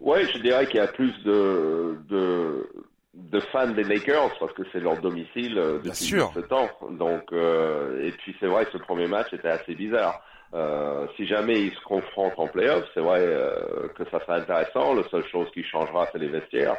Ouais, je dirais qu'il y a plus de, de de fans des Lakers parce que c'est leur domicile euh, depuis ce temps. Donc euh, et puis c'est vrai que ce premier match était assez bizarre. Euh, si jamais ils se confrontent en playoff, c'est vrai euh, que ça sera intéressant. La seule chose qui changera, c'est les vestiaires.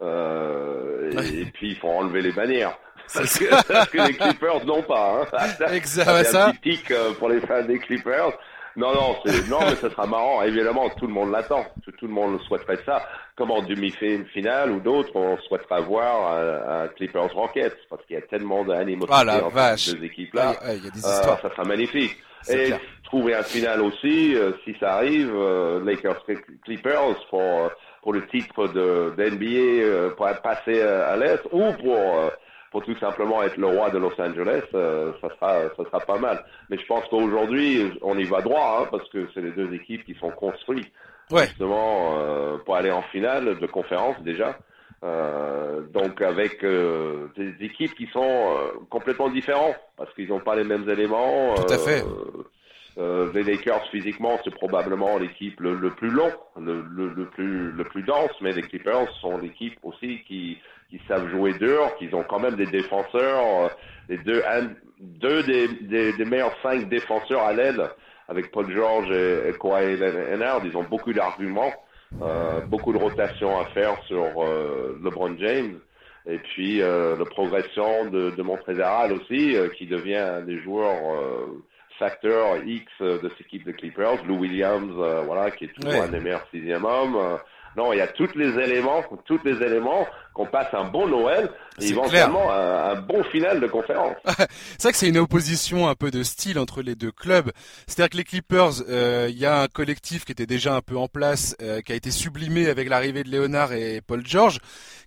Euh, et, puis il faut enlever les bannières. Parce que, les Clippers n'ont pas. Hein. Exactement. Ça, un petit tic pour les fans des Clippers. Non, non, non, mais ce sera marrant. Évidemment, tout le monde l'attend. Tout, le monde souhaiterait ça. Comme en demi-finale ou d'autres, on souhaiterait voir un, Clippers Rockets parce qu'il y a tellement d'animosité ah, entre ces deux équipes-là. il y a des histoires. ça sera magnifique. Et trouver un final aussi, euh, si ça arrive, euh, Lakers Clippers pour pour le titre de, NBA euh, pour passer à l'est ou pour pour tout simplement être le roi de Los Angeles, euh, ça sera ça sera pas mal. Mais je pense qu'aujourd'hui, on y va droit hein, parce que c'est les deux équipes qui sont construites justement euh, pour aller en finale de conférence déjà. Euh, donc avec euh, des équipes qui sont complètement différentes parce qu'ils n'ont pas les mêmes éléments. Tout à fait. Euh, les Lakers physiquement, c'est probablement l'équipe le, plus long, le, le, plus le plus dense, mais les Clippers sont l'équipe aussi qui qui savent jouer dur, qui ont quand même des défenseurs, euh, les deux deux des, des, des, meilleurs cinq défenseurs à l'aile avec Paul George et, et Kawhi Leonard, ils ont beaucoup d'arguments, euh, beaucoup de rotation à faire sur euh, LeBron James. Et puis euh, la progression de, de Montrezl aussi, euh, qui devient un des joueurs euh, facteur X de cette équipe de Clippers. Lou Williams, voilà, qui est toujours un des meilleurs sixième hommes. Non, il y a tous les éléments, tous les éléments qu'on passe un bon Noël et éventuellement un, un, bon final de conférence. c'est vrai que c'est une opposition un peu de style entre les deux clubs. C'est-à-dire que les Clippers, euh, il y a un collectif qui était déjà un peu en place, euh, qui a été sublimé avec l'arrivée de Léonard et Paul George,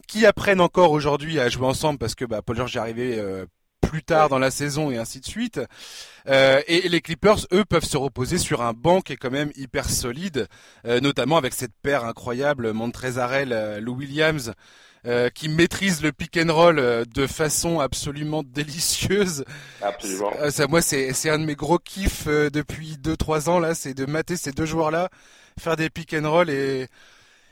qui apprennent encore aujourd'hui à jouer ensemble parce que bah, Paul George est arrivé euh, plus tard dans la saison et ainsi de suite. Euh, et, les Clippers, eux, peuvent se reposer sur un banc qui est quand même hyper solide, euh, notamment avec cette paire incroyable Montrezarel, euh, Lou Williams, euh, qui maîtrise le pick and roll de façon absolument délicieuse. Absolument. ça, moi, c'est un de mes gros kiffs depuis 2-3 ans là, c'est de mater ces deux joueurs là, faire des pick and roll et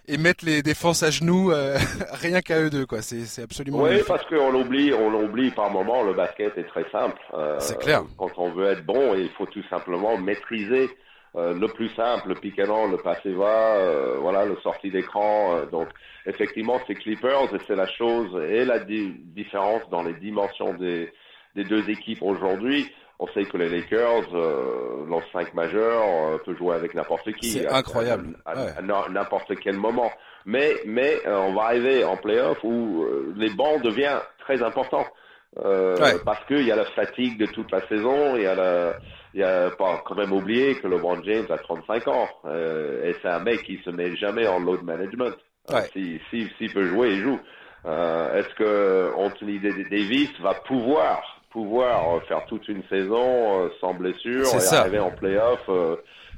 et mettre les défenses à genoux euh, rien qu'à eux deux quoi. C'est c'est absolument oui parce qu'on oublie on oublie par moment le basket est très simple. Euh, c'est clair. quand on veut être bon il faut tout simplement maîtriser euh, le plus simple le pick and le passé va euh, voilà le sortie d'écran euh, donc effectivement c'est Clippers et c'est la chose et la di différence dans les dimensions des des deux équipes aujourd'hui on sait que les Lakers, euh, 5 majeur, euh, peut jouer avec n'importe qui. C'est incroyable. À, n'importe quel moment. Mais, mais euh, on va arriver en playoff où euh, les bancs deviennent très importants. Euh, ouais. Parce qu'il y a la fatigue de toute la saison, il y a la, il y a pas quand même oublié que LeBron James a 35 ans et c'est un mec qui se met jamais en load management. Ouais. S'il si, si, peut jouer, il joue. Est-ce que Anthony Davis va pouvoir pouvoir faire toute une saison euh, sans blessure et ça. arriver en playoff euh,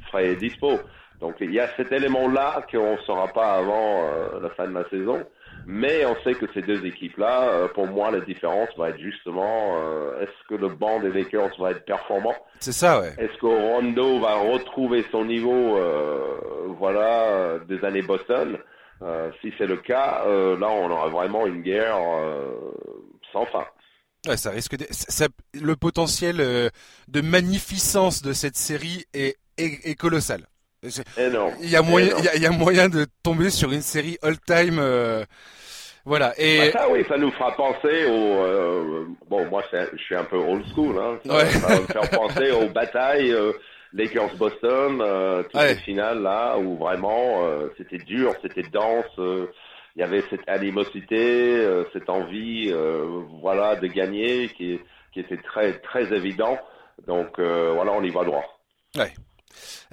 frais et dispo. Donc il y a cet élément-là qu'on ne saura pas avant euh, la fin de la saison. Mais on sait que ces deux équipes-là, euh, pour moi, la différence va être justement euh, est-ce que le banc des Lakers va être performant? C'est ça, ouais. Est-ce que Rondo va retrouver son niveau, voilà, des années Boston? Si c'est le cas, là, on aura vraiment une guerre. Ouais, ça risque de... ça, le potentiel euh, de magnificence de cette série est, est, est colossal. Énorme. Il y a moyen, il y a, il y a moyen de tomber sur une série all-time. Euh, voilà. Et bah ça, oui, ça nous fera penser au. Euh, bon, moi, je suis un peu old school. Hein. Ça, ouais. ça va me faire penser aux batailles euh, Lakers Boston, euh, toutes Ouais. les finales là où vraiment euh, c'était dur, c'était dense. euh, il y avait cette animosité, euh, cette envie, euh, voilà, de gagner qui, qui était très très évident. Donc euh, voilà, on y va droit. Ouais.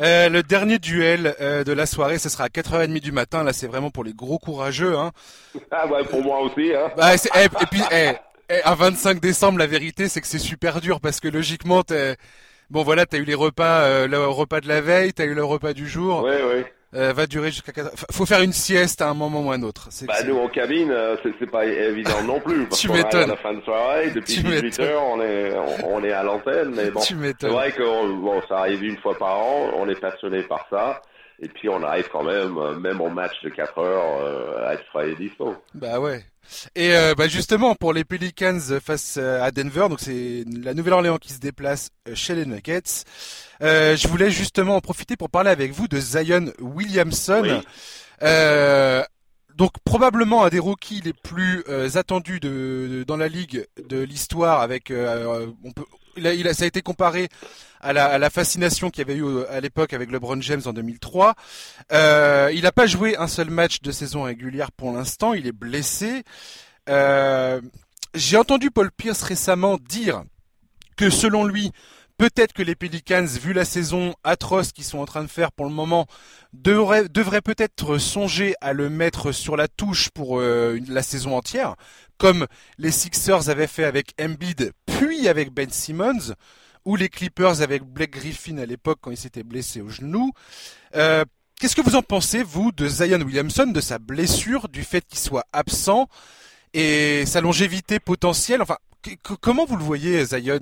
Euh, le dernier duel euh, de la soirée, ce sera à 4h30 du matin. Là, c'est vraiment pour les gros courageux. Hein. Ah ouais, pour moi aussi. Hein. Bah, eh, et puis, eh, eh, à 25 décembre, la vérité, c'est que c'est super dur parce que logiquement, bon voilà, t'as eu les repas, euh, le repas de la veille, t'as eu le repas du jour, Oui, oui. Euh, va durer jusqu'à 4 F- Faut faire une sieste à un moment ou à un autre. C'est- Bah nous en cabine, euh, c'est pas évident non plus. Parce Tu m'étonnes. à la fin de soirée, depuis Tu 18 m'étonnes. heures, on est on, on est à l'antenne, mais bon. tu C'est vrai que on- bon, ça arrive une fois par an, on est passionné par ça, et puis on arrive quand même, euh, même en match de 4 heures, euh, à être frais et dispo. Bah ouais. Et euh, bah justement pour les Pelicans face à Denver, donc c'est la Nouvelle-Orléans qui se déplace chez les Nuggets. Euh, je voulais justement en profiter pour parler avec vous de Zion Williamson. Oui. Euh, donc probablement un des rookies les plus euh, attendus de, de- dans la ligue de l'histoire avec euh, on peut ça a été comparé à la, fascination qu'il y avait eu au- à l'époque avec LeBron James en 2003. Euh, il n'a pas joué un seul match de saison régulière pour l'instant. Il est blessé. Euh, J'ai entendu Paul Pierce récemment dire que selon lui, peut-être que les Pelicans, vu la saison atroce qu'ils sont en train de faire pour le moment, devraient, peut-être songer à le mettre sur la touche pour euh, la saison entière, comme les Sixers avaient fait avec Embiid, puis avec Ben Simmons, ou les Clippers avec Blake Griffin à l'époque quand il s'était blessé au genou. Euh, Qu'est-ce que vous en pensez, vous, de Zion Williamson, de sa blessure, du fait qu'il soit absent et sa longévité potentielle? Enfin, comment vous le voyez, Zion?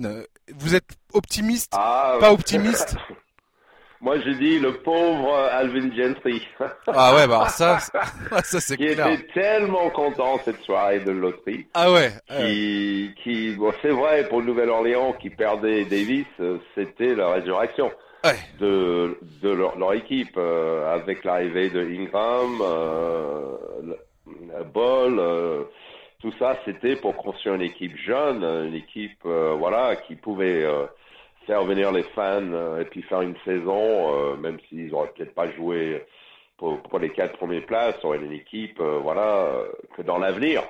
Vous êtes optimiste? Ah, Pas optimiste? Moi, je dis le pauvre Alvin Gentry. ah ouais, bah ça, ça c'est Qui clair. était tellement content cette soirée de loterie. Ah ouais. Qui, qui, bon, c'est vrai pour le Nouvelle-Orléans qui perdait Davis, euh, c'était la résurrection Ouais. de, de leur, leur équipe euh, avec l'arrivée de Ingram, euh, le- Ball, euh, tout ça, c'était pour construire une équipe jeune, une équipe, voilà, qui pouvait faire venir les fans euh, et puis faire une saison, euh, même s'ils auraient peut-être pas joué pour, pour les quatre premières places, on aurait une équipe, euh, voilà, que dans l'avenir,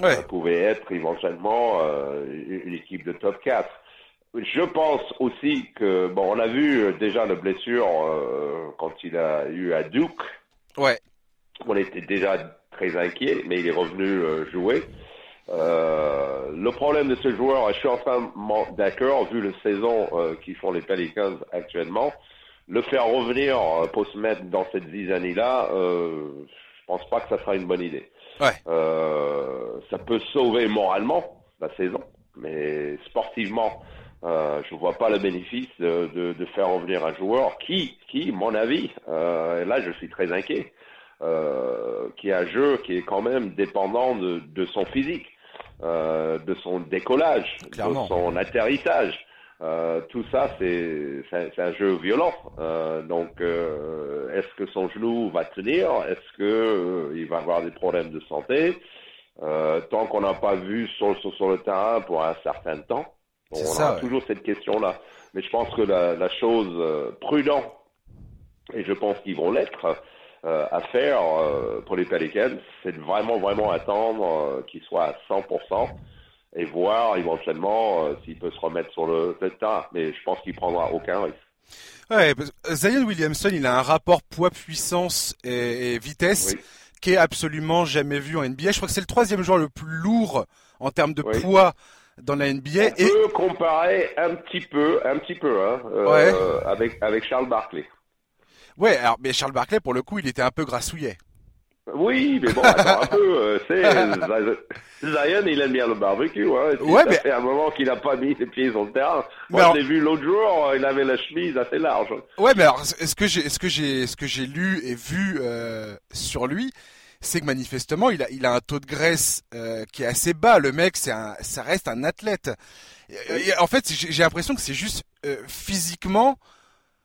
Ouais. ça pouvait être éventuellement euh, une équipe de top 4. Je pense aussi que, bon, on a vu déjà la blessure euh, quand il a eu à Duke. Ouais. On était déjà très inquiet, mais il est revenu euh, jouer. Euh, le problème de ce joueur, je suis entièrement d'accord, vu la saison euh, qu'ils font les Pelicans actuellement, le faire revenir euh, pour se mettre dans cette zizanie-là, euh, je pense pas que ça sera une bonne idée. Ouais. Euh, ça peut sauver moralement la saison, mais sportivement, euh, je vois pas le bénéfice de, de, de faire revenir un joueur qui, qui, mon avis, euh, et là je suis très inquiet, euh, qui a un jeu qui est quand même dépendant de, de son physique, euh, de son décollage, Clairement. de son atterrissage. Euh, tout ça, c'est c'est un- jeu violent. Euh, donc, euh, est-ce que son genou va tenir? Est-ce que euh, il va avoir des problèmes de santé? Euh, Tant qu'on n'a pas vu sur, sur, sur le terrain pour un certain temps, on ça, a ouais. toujours cette question-là. Mais je pense que la, la chose euh, prudente, et je pense qu'ils vont l'être, euh, à faire euh, pour les Pelicans, c'est vraiment, vraiment attendre euh, qu'il soit à 100% et voir éventuellement euh, s'il peut se remettre sur le, le terrain. Mais je pense qu'il prendra aucun risque. Ouais, Zion Williamson, il a un rapport poids-puissance et, et vitesse Oui. qui est absolument jamais vu en NBA. Je crois que c'est le troisième joueur le plus lourd en termes de Oui. poids dans la NBA. On Et peut comparer un petit peu, un petit peu, hein, euh, avec avec Charles Barkley. Ouais, alors mais Charles Barkley pour le coup, il était un peu grassouillet. Oui, mais bon, attends un peu. euh, C'est Zion, il aime bien le barbecue. Hein. Si Ouais, ça mais- fait un moment qu'il n'a pas mis les pieds sur le terrain. Moi, alors- je l'ai vu l'autre jour. Il avait la chemise assez large. Ouais, mais alors est-ce que j'ai est-ce que j'ai ce que j'ai lu et vu euh, sur lui, c'est que manifestement, il a il a un taux de graisse euh, qui est assez bas. Le mec, c'est un ça reste un athlète. Et- et en fait, j'ai l'impression que c'est juste physiquement,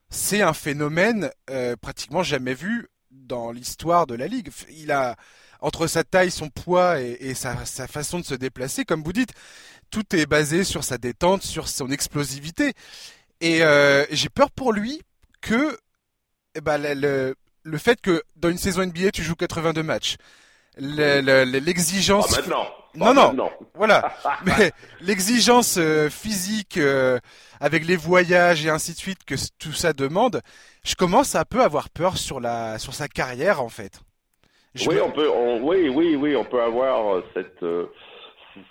c'est un phénomène euh, pratiquement jamais vu dans l'histoire de la ligue. Il a entre sa taille, son poids et, sa, façon de se déplacer, comme vous dites, tout est basé sur sa détente, sur son explosivité. Et euh, j'ai peur pour lui que eh ben, le, le, fait que dans une saison NBA tu joues 82 matchs, le- le- le- l'exigence, Pas maintenant. Non, non. voilà, mais l'exigence euh, physique euh, avec les voyages et ainsi de suite que tout ça demande, je commence à un peu avoir peur sur la sur sa carrière en fait. Je Oui, me- on peut, on- oui, oui, oui, on peut avoir euh, cette euh,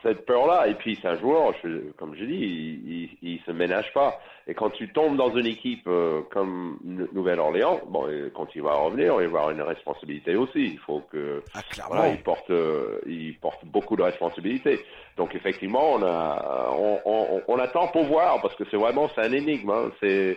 cette peur-là. Et puis c'est un joueur, je- comme je dis, il, il, il se ménage pas. Et quand tu tombes dans une équipe euh, comme Nou- Nouvelle-Orléans, bon, quand il va revenir, il va avoir une responsabilité aussi. Il faut que Ah, voilà, il porte, euh, il porte beaucoup de responsabilités. Donc effectivement, on a, on, on, on attend pour voir parce que c'est vraiment c'est un énigme. hein. C'est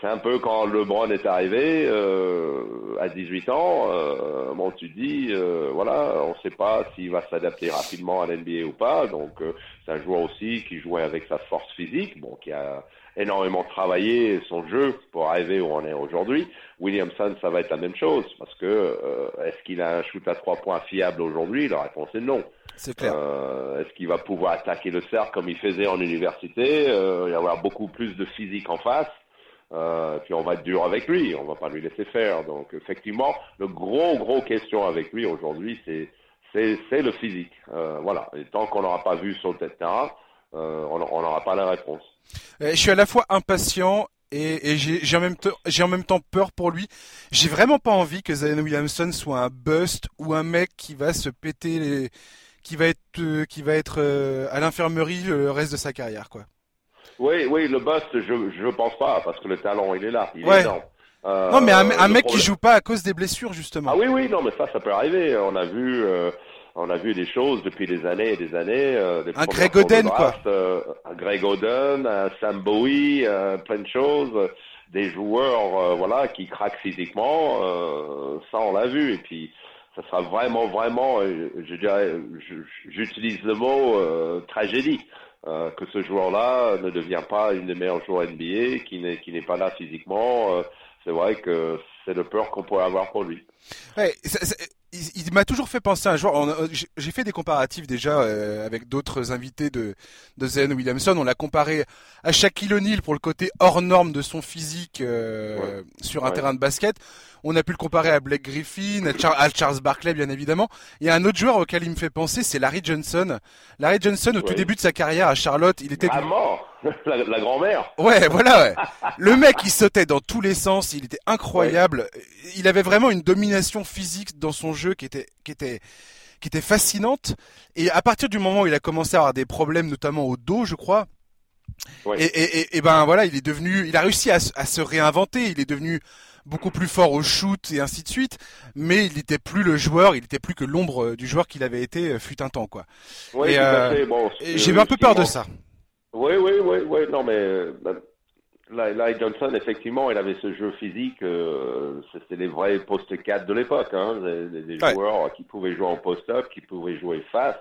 c'est un peu quand LeBron est arrivé euh, à 18 ans. Euh, bon, tu dis, euh, voilà, on ne sait pas s'il va s'adapter rapidement à l'NBA ou pas. Donc, euh, c'est un joueur aussi qui jouait avec sa force physique, bon, qui a énormément travaillé son jeu pour arriver où on est aujourd'hui. Williamson, ça va être la même chose parce que euh, est-ce qu'il a un shoot à trois points fiable aujourd'hui? La réponse est non. C'est clair. Euh, Est-ce qu'il va pouvoir attaquer le cercle comme il faisait en université euh, Il va y avoir beaucoup plus de physique en face? Euh, puis on va être dur avec lui, on va pas lui laisser faire. Donc effectivement, le gros gros question avec lui aujourd'hui, c'est c'est le physique. Euh, voilà. Et tant qu'on n'aura pas vu sur le terrain, euh, on n'aura pas la réponse. Je suis à la fois impatient et, j'ai en même temps j'ai en même temps peur pour lui. J'ai vraiment pas envie que Zion Williamson soit un bust ou un mec qui va se péter qui va être qui va être à l'infirmerie le reste de sa carrière quoi. Oui, oui, le bust, je je pense pas parce que le talent il est là, il Ouais. est énorme. Euh, non mais un, un mec qui joue pas à cause des blessures justement. Ah oui, oui, non, mais ça, ça peut arriver. On a vu, euh, on a vu des choses depuis des années et des années. euh, des Un Greg Oden, draft, euh, un Greg Oden, un Sam Bowie, euh, plein de choses. des joueurs, voilà, qui craquent physiquement. ça, on l'a vu. Et puis, ça sera vraiment, vraiment, je dirais, j'utilise le mot tragédie. Que ce joueur-là ne devient pas une des meilleures joueurs NBA, qui n'est qui n'est pas là physiquement. c'est vrai que c'est le peur qu'on pourrait avoir pour lui. Il, m'a toujours fait penser à un joueur. J'ai fait des comparatifs déjà euh, avec d'autres invités de, de Zen Williamson. On l'a comparé à Shaquille O'Neal pour le côté hors norme de son physique euh, sur un terrain de basket. On a pu le comparer à Blake Griffin, à, Charles Barkley bien évidemment. Il y a un autre joueur auquel il me fait penser, c'est Larry Johnson. Larry Johnson, au tout début de sa carrière à Charlotte, il était... À la, grand-mère Ouais, voilà, ouais. Le mec, il sautait dans tous les sens, il était incroyable. Il avait vraiment une domination physique dans son jeu qui était, qui était, qui était fascinante. Et à partir du moment où il a commencé à avoir des problèmes, notamment au dos, je crois, et, et, et, ben voilà, il est devenu, il a réussi à, à se réinventer. Il est devenu beaucoup plus fort au shoot et ainsi de suite, mais il n'était plus le joueur, il n'était plus que l'ombre du joueur qu'il avait été euh, fut un temps quoi. Et, euh, bon, j'ai eu un peu peur de ça. Oui, oui, oui, oui, non mais ben, Larry Johnson, effectivement, il avait ce jeu physique, euh, c'était les vrais post 4 de l'époque, hein, des, joueurs qui pouvaient jouer en post-up, qui pouvaient jouer face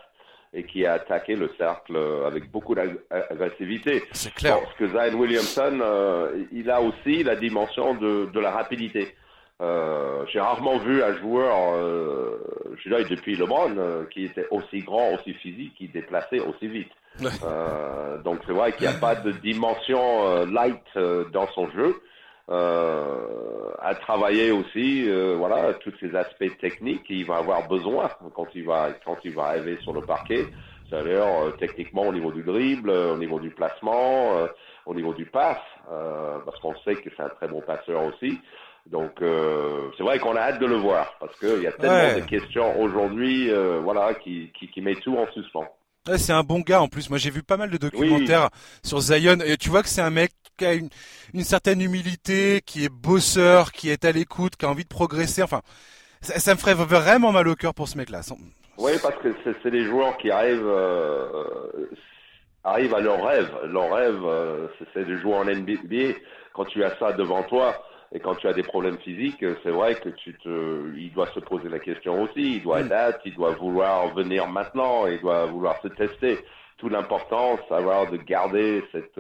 et qui a attaqué le cercle avec beaucoup d'agressivité. C'est clair. Parce que Zion Williamson, euh, il a aussi la dimension de, de la rapidité. Euh, j'ai rarement vu un joueur, euh, je dirais depuis LeBron, euh, qui était aussi grand, aussi physique, qui déplaçait aussi vite. Euh, donc c'est vrai qu'il n'y a pas de dimension euh, light dans son jeu. Euh, à travailler aussi, euh, voilà, tous ces aspects techniques qu'il va avoir besoin quand il va quand il va arriver sur le parquet. C'est-à-dire euh, techniquement au niveau du dribble, au niveau du placement, euh, au niveau du pass, parce qu'on sait que c'est un très bon passeur aussi. Donc c'est vrai qu'on a hâte de le voir parce qu'il y a tellement de questions aujourd'hui, voilà, qui, qui qui met tout en suspens. Ouais, c'est un bon gars en plus. Moi, j'ai vu pas mal de documentaires sur Zion et tu vois que c'est un mec qui a une, une, certaine humilité, qui est bosseur, qui est à l'écoute, qui a envie de progresser. Enfin, ça, ça, me ferait vraiment mal au cœur pour ce mec-là. Oui, parce que c'est des joueurs qui arrivent euh, arrivent à leur rêve. Leur rêve, euh, c'est de jouer en NBA. Quand tu as ça devant toi, et quand tu as des problèmes physiques, c'est vrai que tu te, il doit se poser la question aussi. Il doit être là, il doit vouloir venir maintenant, il doit vouloir se tester. Tout l'important, savoir de garder cette,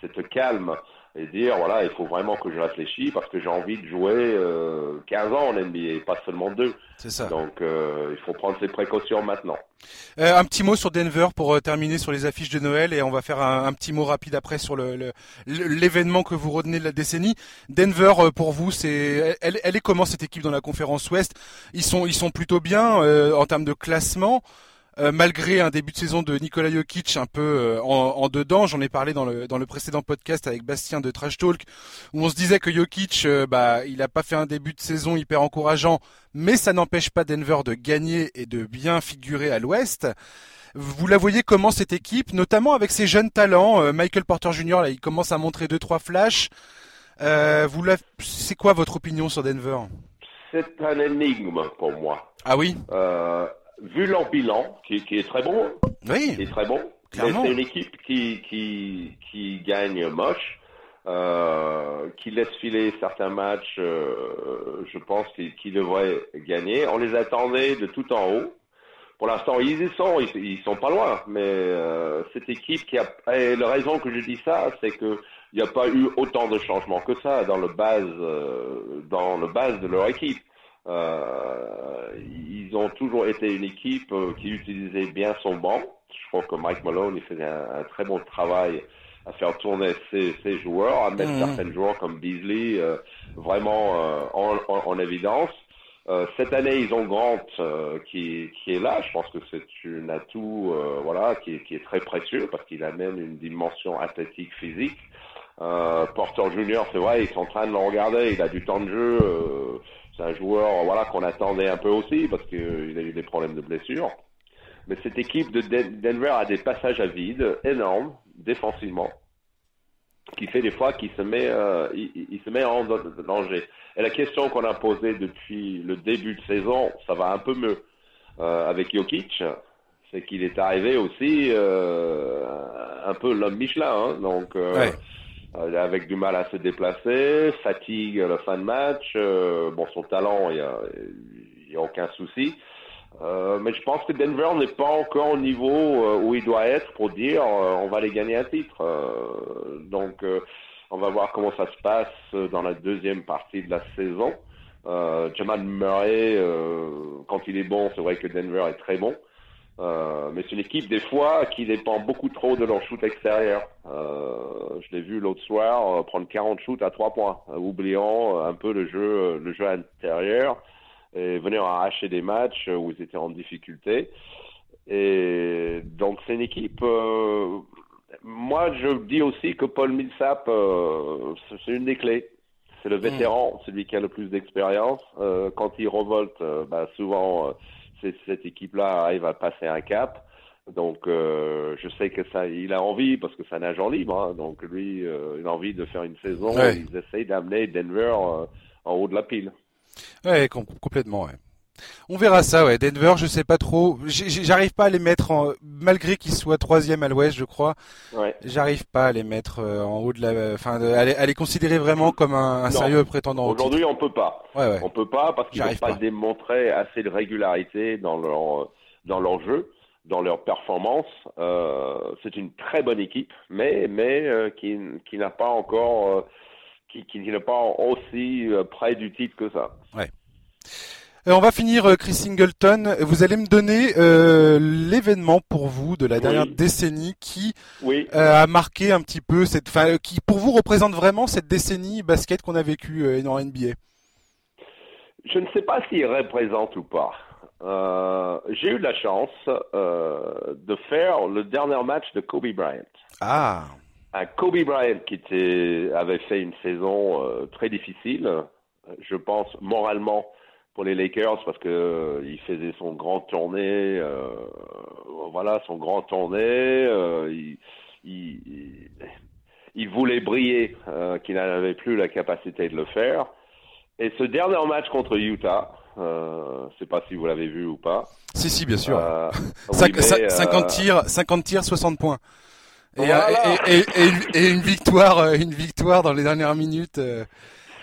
cette calme et dire voilà, il faut vraiment que je réfléchisse parce que j'ai envie de jouer euh, 15 ans en NBA, pas seulement deux. C'est ça. Donc euh, il faut prendre ses précautions maintenant. Euh, un petit mot sur Denver pour euh, terminer sur les affiches de Noël et on va faire un, un petit mot rapide après sur le, l'événement que vous retenez de la décennie. Denver euh, pour vous, c'est elle, elle est comment cette équipe dans la conférence Ouest? Ils sont ils sont plutôt bien euh, en termes de classement. Euh, malgré un début de saison de Nikola Jokic un peu euh, en, dedans, j'en ai parlé dans le dans le précédent podcast avec Bastien de Trash Talk où on se disait que Jokic euh, bah il a pas fait un début de saison hyper encourageant, mais ça n'empêche pas Denver de gagner et de bien figurer à l'Ouest. Vous la voyez comment cette équipe, notamment avec ses jeunes talents, Michael Porter Jr. là, il commence à montrer deux trois flashs. vous la... c'est quoi votre opinion sur Denver? C'est un énigme pour moi. Ah oui? Euh, vu leur bilan, qui, qui, est très bon, oui, qui est très bon, c'est une équipe qui, qui, qui gagne moche, euh, qui laisse filer certains matchs, euh, je pense qu'ils devraient gagner. On les attendait de tout en haut. Pour l'instant, ils y sont, ils, ils, sont pas loin, mais euh, cette équipe qui a... Et la raison que je dis ça, c'est que il n'y a pas eu autant de changements que ça dans le base, euh, dans le base de leur équipe. Euh, ils ont toujours été une équipe euh, qui utilisait bien son banc. Je crois que Mike Malone il faisait un, très bon travail à faire tourner ses, ses joueurs, à mettre mmh. certains joueurs comme Beasley euh, vraiment euh, en, en, en, évidence. Euh, cette année, ils ont Grant euh, qui, qui est là. Je pense que c'est un atout voilà, qui, qui est très précieux parce qu'il amène une dimension athlétique physique. Porter Junior, c'est vrai, ils sont en train de le regarder. Il a du temps de jeu c'est un joueur voilà qu'on attendait un peu aussi parce qu'il a eu des problèmes de blessure. Mais cette équipe de Denver a des passages à vide énormes défensivement, qui fait des fois qu'il se met, euh, il, se met en danger. Et la question qu'on a posée depuis le début de saison, ça va un peu mieux euh, avec Jokic, c'est qu'il est arrivé aussi euh, un peu l'homme Michelin. Hein, donc, avec du mal à se déplacer, fatigue le fin de match. Euh, bon, son talent, il n'y a, a, aucun souci. Euh, mais je pense que Denver n'est pas encore au niveau euh, où il doit être pour dire euh, on va aller gagner un titre. donc, on va voir comment ça se passe dans la deuxième partie de la saison. Jamal Murray, quand il est bon, c'est vrai que Denver est très bon. Euh, mais c'est une équipe des fois qui dépend beaucoup trop de leur shoot extérieur. Euh, je l'ai vu l'autre soir euh, prendre 40 shoots à 3 points, oubliant un peu le jeu, le jeu intérieur et venir arracher des matchs où ils étaient en difficulté. Et donc c'est une équipe. moi, je dis aussi que Paul Millsap, c'est une des clés. C'est le hmm. vétéran, celui qui a le plus d'expérience. quand il revolte, bah, souvent cette équipe-là arrive à passer un cap. Donc, euh, je sais que ça, il a envie parce que c'est un agent libre. Hein. donc, lui, euh, il a envie de faire une saison. Ils essayent d'amener Denver euh, en haut de la pile. Ouais, complètement. Ouais. On verra ça, ouais. Denver, je sais pas trop. J'arrive pas à les mettre en, malgré qu'ils soient troisième à l'Ouest, je crois. Ouais. J'arrive pas à les mettre en haut de la, enfin, à, les, considérer vraiment comme un, sérieux prétendant. Aujourd'hui, on peut pas. Ouais, ouais. On peut pas parce qu'ils n'ont pas, pas démontré assez de régularité dans leur dans leur jeu, dans leur performance. Euh, c'est une très bonne équipe, mais mais euh, qui qui n'a pas encore, euh, qui qui n'est pas aussi euh, près du titre que ça. Ouais. On va finir Chris Singleton. Vous allez me donner euh, l'événement pour vous de la dernière décennie qui oui. euh, a marqué un petit peu cette, qui pour vous représente vraiment cette décennie basket qu'on a vécue euh, en NBA. Je ne sais pas s'il représente ou pas. Euh, j'ai eu la chance euh, de faire le dernier match de Kobe Bryant. Ah. Un Kobe Bryant qui était, avait fait une saison euh, très difficile, je pense moralement pour les Lakers parce que euh, il faisait son grand tournée, euh, voilà son grand tournée, il, il, il, voulait briller, qu'il n'avait plus la capacité de le faire. Et ce dernier match contre Utah, euh, je sais pas si vous l'avez vu ou pas. Si, si, bien sûr. Euh, 50 euh, tirs, 50 tirs, 60 points. Et, et, et, et, une victoire, euh, une victoire dans les dernières minutes.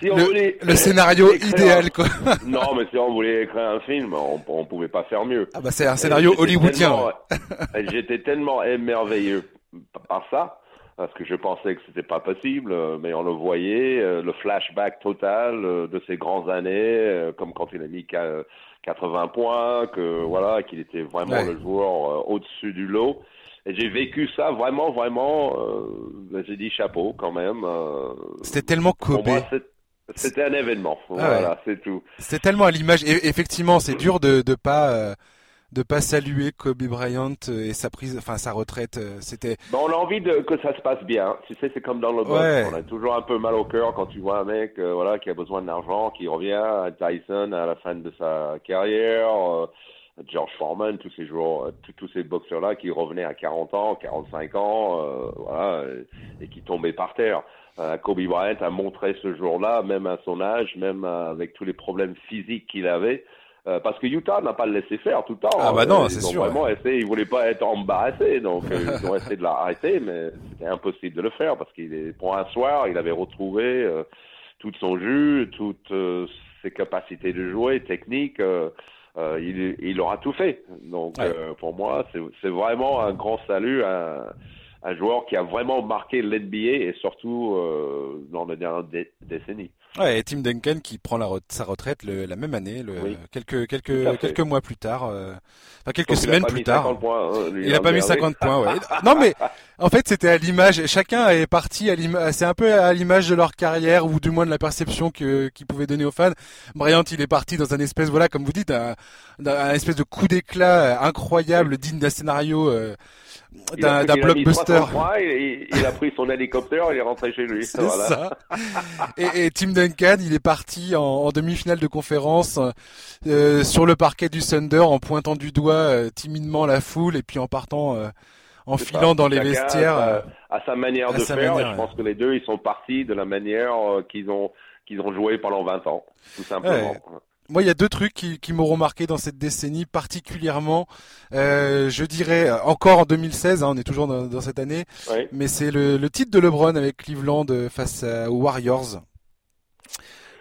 Si le, voulait, le, scénario idéal, quoi. non, mais si on voulait écrire un film, on, on pouvait pas faire mieux. Ah bah c'est un scénario hollywoodien. J'étais tellement émerveillé par ça parce que je pensais que c'était pas possible, euh, mais on le voyait, euh, le flashback total euh, de ces grandes années, comme quand il a mis 80 points, que voilà, qu'il était vraiment le joueur au-dessus du lot. Et j'ai vécu ça vraiment, vraiment. J'ai dit chapeau quand même. C'était tellement Kobe. C'était un événement. Ah voilà, c'est tout. C'était tellement à l'image. Et effectivement, c'est dur de de pas de pas saluer Kobe Bryant euh, et sa prise, enfin sa retraite. Euh, c'était. on a envie de, que ça se passe bien. Tu sais, c'est comme dans le box. On a toujours un peu mal au cœur quand tu vois un mec, euh, voilà, qui a besoin d'argent, qui revient. Tyson à la fin de sa carrière. George Foreman, tous ces joueurs, tous ces boxeurs-là qui revenaient à 40 ans, 45 ans, voilà, et, qui tombaient par terre. Kobe Bryant a montré ce jour-là, même à son âge, même avec tous les problèmes physiques qu'il avait, euh, parce que Utah n'a pas le laissé faire tout le temps. Ah bah non, c'est sûr. Vraiment essayé, ils voulaient pas être embarrassés, donc euh, ils ont essayé de l'arrêter, mais c'était impossible de le faire parce qu'il est pour un soir, il avait retrouvé euh, tout son jus, toutes ses capacités de jouer, technique. il, il aura tout fait. Donc pour moi, c'est vraiment un grand salut à un joueur qui a vraiment marqué l'NBA et surtout dans les dernières décennies. Ouais, et Tim Duncan qui prend la sa retraite le, la même année, le, quelques quelques quelques mois plus tard, euh, enfin quelques semaines plus tard. Points, hein, il a pas mis 50 points. Ouais. non mais en fait c'était à l'image. Chacun est parti à l'image. C'est un peu à l'image de leur carrière ou du moins de la perception que qu'ils pouvaient donner aux fans. Bryant il est parti dans un espèce voilà comme vous dites un, un espèce de coup d'éclat incroyable digne d'un scénario. Euh, d'un blockbuster. Il, il, a pris son hélicoptère, il est rentré chez lui. C'est ça. Et, et, Tim Duncan, il est parti en, en demi-finale de conférence euh, sur le parquet du Thunder en pointant du doigt euh, timidement la foule et puis en partant, euh, en filant dans les vestiaires. À, à, sa manière de faire. je pense que les deux, ils sont partis de la manière qu'ils ont qu'ils ont joué pendant 20 ans, tout simplement. Moi, il y a deux trucs qui, qui m'auront marqué dans cette décennie particulièrement. Euh, je dirais encore en 2016, hein, on est toujours dans, dans cette année, Oui. mais c'est le, le titre de LeBron avec Cleveland euh, face aux Warriors.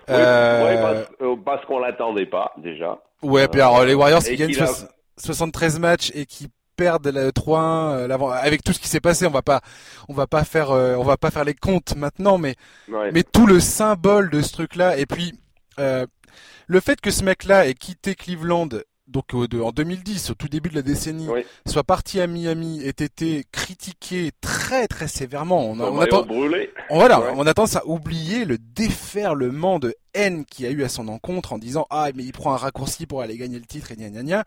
Oui, Euh, ouais, parce, parce qu'on l'attendait pas déjà. Ouais, puis alors les Warriors qui gagnent qu'il a- soix- 73 matchs et qui perdent le 3-1 euh, l'avant- avec tout ce qui s'est passé, on va pas on va pas faire on va pas faire les comptes maintenant mais Ouais. mais tout le symbole de ce truc-là et puis euh, le fait que ce mec-là ait quitté Cleveland donc de- en 2010 au tout début de la décennie Oui. soit parti à Miami ait été critiqué très très sévèrement on, a- on attend brûlé. voilà, Ouais. on a tendance à oublier le déferlement de haine qu'il y a eu à son encontre en disant ah mais il prend un raccourci pour aller gagner le titre et gna gna gna.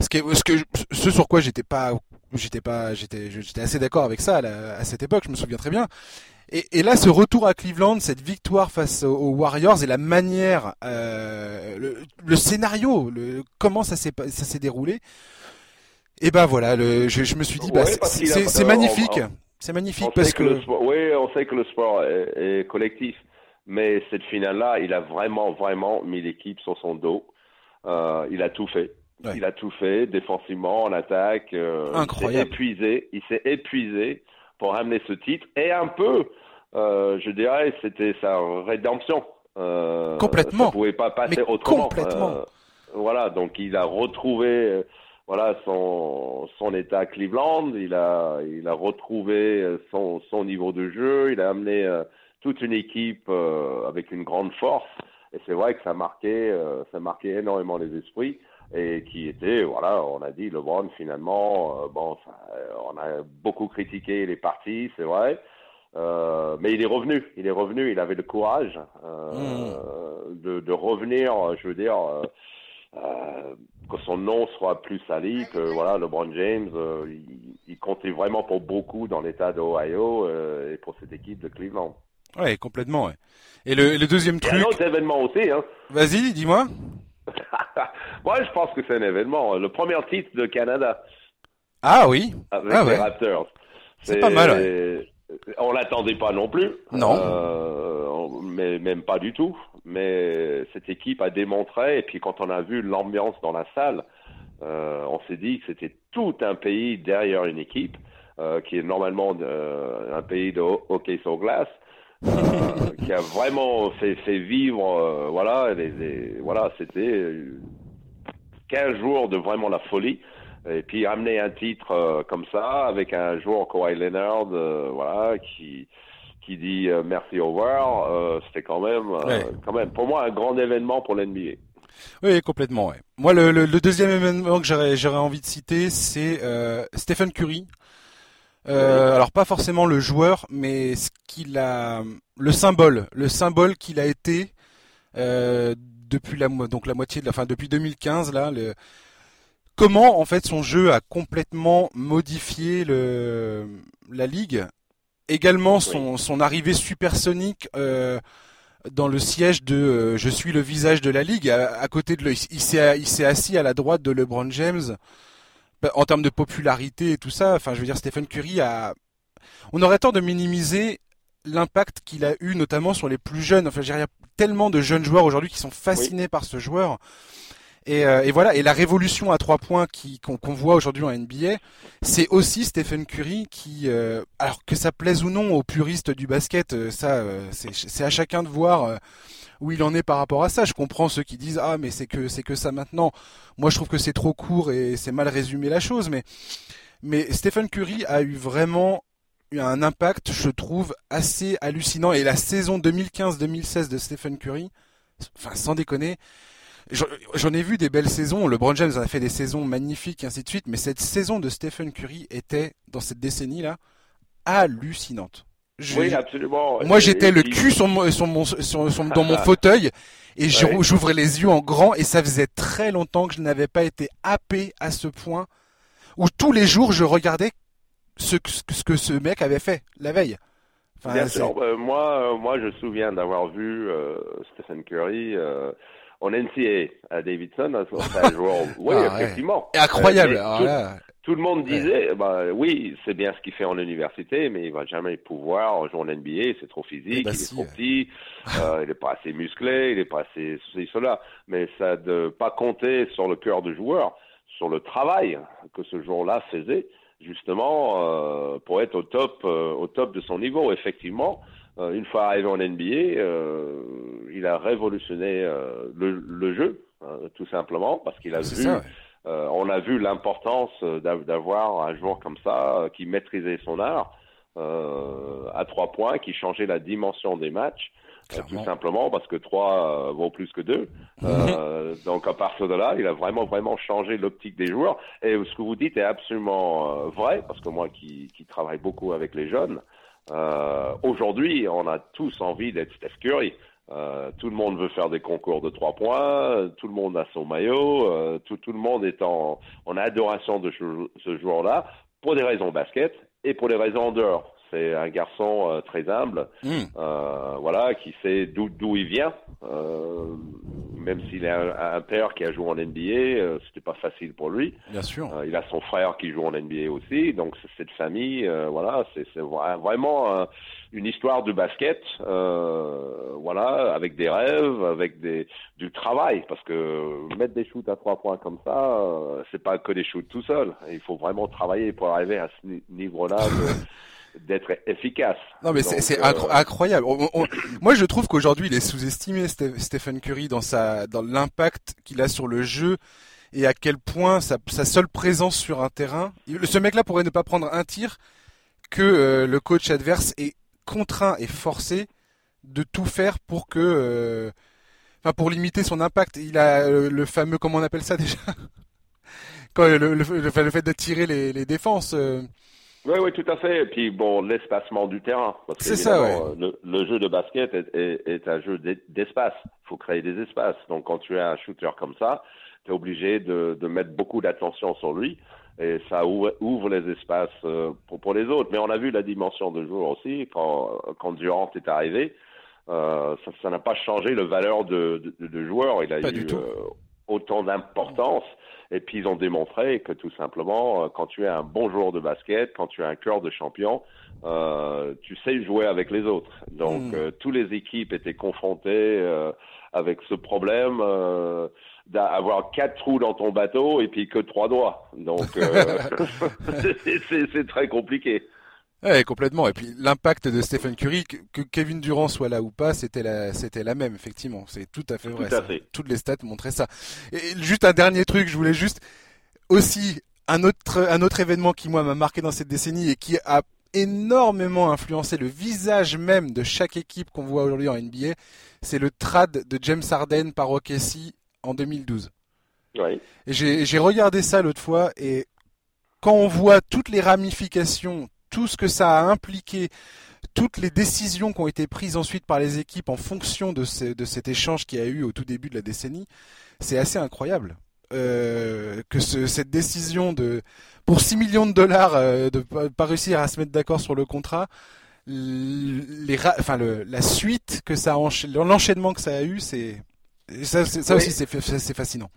Ce, qui est- ce que je- ce sur quoi j'étais pas j'étais pas j'étais j'étais assez d'accord avec ça à, la- à cette époque je me souviens très bien. Et, et là ce retour à Cleveland cette victoire face aux, Warriors et la manière euh, le, le scénario le comment ça s'est déroulé. Et ben voilà le, je, je me suis dit bah Ouais, c'est- euh, magnifique on- c'est magnifique parce que, sport, oui, on sait que le sport est, est collectif, mais cette finale-là, il a vraiment, vraiment mis l'équipe sur son dos. Euh, il a tout fait. Ouais. Il a tout fait, défensivement, en attaque. euh, Incroyable. Il s'est épuisé. Il s'est épuisé pour ramener ce titre. Et un peu, euh, je dirais, c'était sa rédemption. Euh, Complètement. Ça pouvait pas passer Mais autrement. complètement. Euh, voilà, donc il a retrouvé euh, voilà son son état à Cleveland, il a il a retrouvé euh, son son niveau de jeu, il a amené euh, toute une équipe euh, avec une grande force et c'est vrai que ça marquait euh, ça marquait énormément les esprits et qui était voilà, on a dit LeBron finalement euh, bon ça, euh, on a beaucoup critiqué les parties, c'est vrai. Euh, mais il est revenu, il est revenu, il avait le courage euh, de, de revenir, je veux dire, euh, euh, que son nom soit plus sali, que voilà, LeBron James, euh, il, il comptait vraiment pour beaucoup dans l'État d'Ohio euh, et pour cette équipe de Cleveland. Ouais, complètement. Ouais. Et le, le deuxième Il y a truc, un autre événement aussi, hein. vas-y, dis-moi. Moi, je pense que c'est un événement. Le premier titre de Canada Ah oui. avec Ah les ouais. Raptors. C'est pas mal, On l'attendait pas non plus. Non. Euh, mais même pas du tout. Mais cette équipe a démontré. Et puis quand on a vu l'ambiance dans la salle, euh, on s'est dit que c'était tout un pays derrière une équipe euh, qui est normalement euh, un pays de ho- hockey sur glace. euh, qui a vraiment fait, fait vivre, euh, voilà, les, les- voilà, c'était euh, 15 jours de vraiment la folie. Et puis amener un titre euh, comme ça avec un joueur Kawhi Leonard, euh, voilà, qui qui dit euh, merci au revoir, c'était quand même, Ouais. quand même, pour moi un grand événement pour l'NBA. Oui, complètement. Ouais. Moi, le, le, le deuxième événement que j'aurais j'aurais envie de citer, c'est euh, Stephen Curry. Euh, Alors pas forcément le joueur, mais ce qu'il a, le symbole, le symbole qu'il a été euh, depuis la donc la moitié de la fin depuis 2015 là. Le, comment en fait son jeu a complètement modifié le la ligue. Également son son arrivée supersonique. Euh, dans le siège de euh, je suis le visage de la ligue à, à côté de lui. Il s'est assis à la droite de LeBron James Bah, en termes de popularité et tout ça. Enfin, je veux dire, Stephen Curry a. On aurait tort de minimiser l'impact qu'il a eu, notamment sur les plus jeunes. Enfin, je veux dire, il y a tellement de jeunes joueurs aujourd'hui qui sont fascinés par ce joueur. Et, euh, et voilà, et la révolution à trois points qu'on voit aujourd'hui en NBA, c'est aussi Stephen Curry qui, euh, alors que ça plaise ou non aux puristes du basket, euh, ça, c'est à chacun de voir où il en est par rapport à ça. Je comprends ceux qui disent ah mais c'est que c'est que ça maintenant. Moi je trouve que c'est trop court et c'est mal résumé la chose, mais mais Stephen Curry a eu vraiment un impact, je trouve, assez hallucinant. Et la saison 2015-2016 de Stephen Curry, enfin sans déconner, j'en ai vu des belles saisons. LeBron James en a fait des saisons magnifiques, et ainsi de suite. Mais cette saison de Stephen Curry était, dans cette décennie-là, hallucinante. Je- Oui, absolument. moi, j'étais le cul sur mon, sur mon, sur, sur- dans mon fauteuil et Ouais. j'ouvrais les yeux en grand et ça faisait très longtemps que je n'avais pas été happé à ce point où tous les jours je regardais ce, que- ce, que- mec avait fait la veille. Enfin, Bien c'est- sûr. Euh, moi, euh, moi, je me souviens d'avoir vu euh, Stephen Curry euh, en NCAA à Davidson. C'est un joueur. Oui, Ah, ouais. effectivement. Incroyable. Euh, Alors tout- là, tout le monde disait, bah, oui, c'est bien ce qu'il fait en université, mais il va jamais pouvoir jouer en NBA, c'est trop physique, Eh ben il si, est trop ouais. petit, euh, il n'est pas assez musclé, il n'est pas assez ceci, cela. Mais ça de pas compter sur le cœur du joueur, sur le travail que ce joueur-là faisait, justement, euh, pour être au top, euh, au top de son niveau. Effectivement, une fois arrivé en NBA, euh, il a révolutionné euh, le, le jeu, euh, tout simplement, parce qu'il a vu ça, ouais. euh, on a vu l'importance euh, d'av- d'avoir un joueur comme ça euh, qui maîtrisait son art euh, à trois points, qui changeait la dimension des matchs, euh, tout simplement parce que trois euh, vaut plus que deux. Euh, donc à partir de là, il a vraiment vraiment changé l'optique des joueurs. Et ce que vous dites est absolument euh, vrai parce que moi qui, qui travaille beaucoup avec les jeunes, euh, aujourd'hui on a tous envie d'être Steph Curry. Euh, tout le monde veut faire des concours de trois points, tout le monde a son maillot, euh, tout, le monde est en, en adoration de ce, ce joueur-là pour des raisons basket et pour des raisons en dehors. C'est un garçon euh, très humble, Hmm. euh, voilà, qui sait d'où d'où il vient. Euh, même s'il a un, un père qui a joué en NBA, c'était pas facile pour lui. Bien sûr. Il a son frère qui joue en NBA aussi, donc cette famille, voilà, c'est c'est vra- vraiment une histoire de basket, voilà, avec des rêves, avec des du travail, parce que mettre des shoots à trois points comme ça, c'est pas que des shoots tout seul. Il faut vraiment travailler pour arriver à ce ni- niveau-là d'être efficace. Non mais c'est euh, incro- incroyable. On- on- moi je trouve qu'aujourd'hui il est sous-estimé Ste- Stephen Curry dans sa dans l'impact qu'il a sur le jeu et à quel point sa, sa seule présence sur un terrain. Ce mec-là pourrait ne pas prendre un tir que euh, le coach adverse est contraint et forcé de tout faire pour que euh, enfin pour limiter son impact. Il a le fameux comment on appelle ça déjà? Quand le, le, le, le fait d'attirer les, les défenses. euh, Oui, oui, tout à fait. Et puis, bon, l'espacement du terrain. C'est ça, euh, le, le jeu de basket est, est, est un jeu d'e- d'espace. Il faut créer des espaces. Donc, quand tu es un shooter comme ça, tu es obligé de, de mettre beaucoup d'attention sur lui. Et ça ouvre, ouvre les espaces euh, pour, pour les autres. Mais on a vu la dimension de joueur aussi quand, quand Durant est arrivé. Euh, ça n'a pas changé le valeur de, de, de joueur. Il a Pas eu du tout. euh, autant d'importance. Et puis ils ont démontré que tout simplement, euh, quand tu es un bon joueur de basket, quand tu as un cœur de champion, euh, tu sais jouer avec les autres. Donc Mm. euh, toutes les équipes étaient confrontées euh, avec ce problème euh, d'avoir quatre trous dans ton bateau et puis que trois doigts. Donc euh, c'est très compliqué. Ouais, complètement. Et puis l'impact de Stephen Curry, que, que Kevin Durant soit là ou pas, c'était la, c'était la même, effectivement. C'est tout à fait vrai. Tout à fait. Toutes les stats montraient ça. Et juste un dernier truc, je voulais juste aussi un autre, un autre événement qui moi m'a marqué dans cette décennie et qui a énormément influencé le visage même de chaque équipe qu'on voit aujourd'hui en NBA, c'est le trade de James Harden par OKC en 2012. Oui. Et j'ai j'ai regardé ça l'autre fois et quand on voit toutes les ramifications, tout ce que ça a impliqué, toutes les décisions qui ont été prises ensuite par les équipes en fonction de, ce- de cet échange qu'il y a eu au tout début de la décennie, c'est assez incroyable. Euh, que ce- cette décision de pour 6 millions de dollars euh, de pas, pas réussir à se mettre d'accord sur le contrat, l- les ra- enfin le, la suite que ça l'enchaînement que ça a eu, c'est ça, c'est- ça Oui. aussi c'est fascinant.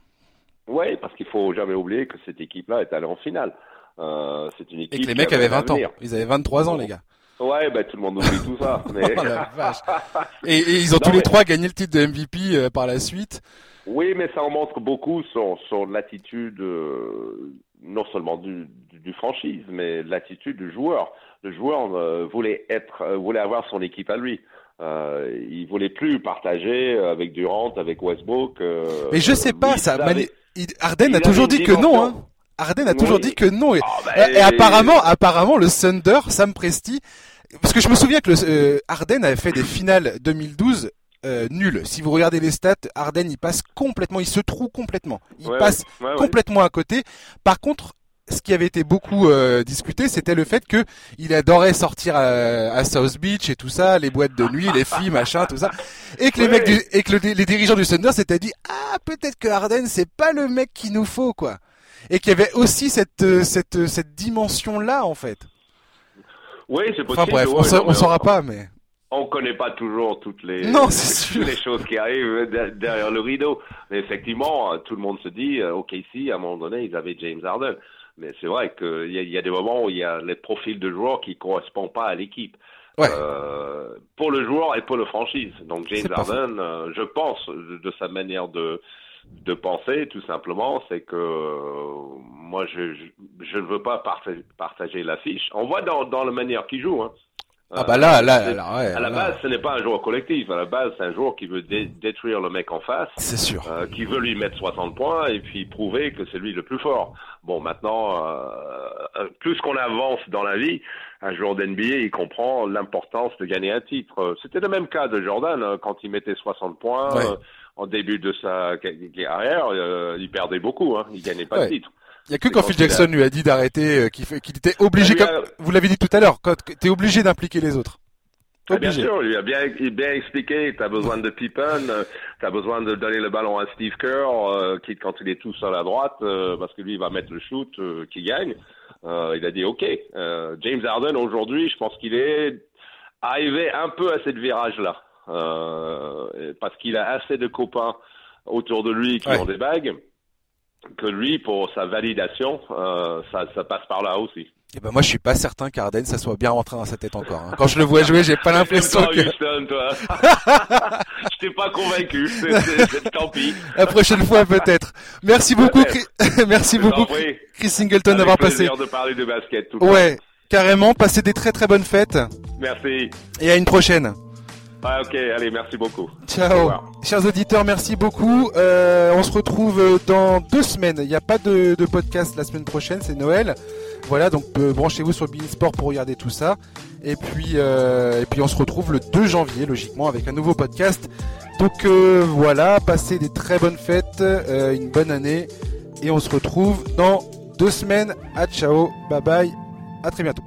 Oui, parce qu'il faut jamais oublier que cette équipe-là est allée en finale. Euh, c'est une équipe Et que les mecs avaient un 20 ans. Ils avaient 23 ans, les gars. Ouais, ben tout le monde oublie tout ça. Mais... Oh la vache. Et, et ils ont Non, tous les trois gagné le titre de MVP euh, par la suite. Oui, mais ça en montre beaucoup sur, sur l'attitude, euh, non seulement du, du, du franchise, mais l'attitude du joueur. Le joueur euh, voulait être, voulait avoir son équipe à lui. Il voulait plus partager avec Durant, avec Westbrook. Mais je sais pas, ça. mani- il a toujours dit que non. Hein. Harden a toujours dit que non. Et, Ah, ben, et apparemment, apparemment, le Thunder, Sam Presti, parce que je me souviens que le, euh, Harden avait fait des finales 2012 euh, nulles. Si vous regardez les stats, Harden il passe complètement, il se trouve complètement. Il Ouais, passe ouais, ouais. complètement à côté. Par contre, ce qui avait été beaucoup euh, discuté, c'était le fait que il adorait sortir à, à South Beach et tout ça, les boîtes de nuit, les filles, machin, tout ça, et que les mecs du, et que le- les dirigeants du Thunder s'étaient dit ah peut-être que Harden c'est pas le mec qu'il nous faut quoi, et qu'il y avait aussi cette euh, cette euh, cette dimension là en fait. Oui, c'est possible. Enfin bref, ouais, on, sa- non, on saura pas, mais On connaît pas toujours toutes les, Non, toutes les choses qui arrivent de- derrière le rideau. Mais effectivement, euh, tout le monde se dit, euh, ok, ici, à un moment donné, ils avaient James Harden. Mais c'est vrai qu'il y, a, y a des moments où il y a les profils de joueurs qui correspondent pas à l'équipe. Ouais. Euh, pour le joueur et pour le franchise. Donc James Harden, euh, je pense de, de sa manière de de penser, tout simplement, c'est que euh, moi je, je je ne veux pas partager, partager l'affiche. On voit dans dans la manière qu'il joue. Hein. Ah bah là, là, c'est- là, ouais, à la là, base, ce n'est pas un joueur collectif. À la base, c'est un joueur qui veut dé- détruire le mec en face. c'est sûr. Euh, qui veut lui mettre 60 points et puis prouver que c'est lui le plus fort. Bon, maintenant, euh, euh, plus qu'on avance dans la vie, un joueur d'NBA, il comprend l'importance de gagner un titre. Euh, C'était le même cas de Jordan hein, quand il mettait 60 points Ouais. euh, en début de sa carrière, euh, il perdait beaucoup, hein, il gagnait pas Ouais. de titre. Il y a que quand Phil Jackson lui a dit d'arrêter, euh, qu'il était obligé, comme a- vous l'avez dit tout à l'heure, quand t'es obligé d'impliquer les autres. Ah, bien sûr, il a bien, il a bien expliqué, tu as besoin de Pippen, tu as besoin de donner le ballon à Steve Kerr, euh, qui quand il est tout seul à droite, euh, parce que lui il va mettre le shoot euh, qui gagne. Euh, il a dit OK. Euh, James Harden aujourd'hui, je pense qu'il est arrivé un peu à cette virage-là, euh, parce qu'il a assez de copains autour de lui qui Ouais. ont des bagues, que lui, pour sa validation, euh, ça, ça passe par là aussi. Et ben moi je suis pas certain qu'Arden ça soit bien rentré dans sa tête encore. hein. Quand je le vois jouer, j'ai pas l'impression que Houston, toi. je t'ai pas convaincu. Tant pis. la prochaine fois peut-être. Merci beaucoup, merci beaucoup. Chris Singleton d'avoir passé. de parler de basket tout Ouais, carrément, passez des très très bonnes fêtes temps. Merci. et à une prochaine. Ah, ok, allez, merci beaucoup. Au Ciao. Chers auditeurs, merci beaucoup. Euh, on se retrouve dans deux semaines. Il n'y a pas de, de podcast la semaine prochaine, c'est Noël. Voilà, donc euh, branchez-vous sur Sport pour regarder tout ça. Et puis, euh, et puis on se retrouve le 2 janvier, logiquement, avec un nouveau podcast. Donc euh, voilà, passez des très bonnes fêtes, euh, une bonne année. Et on se retrouve dans deux semaines. À ciao, bye bye, à très bientôt.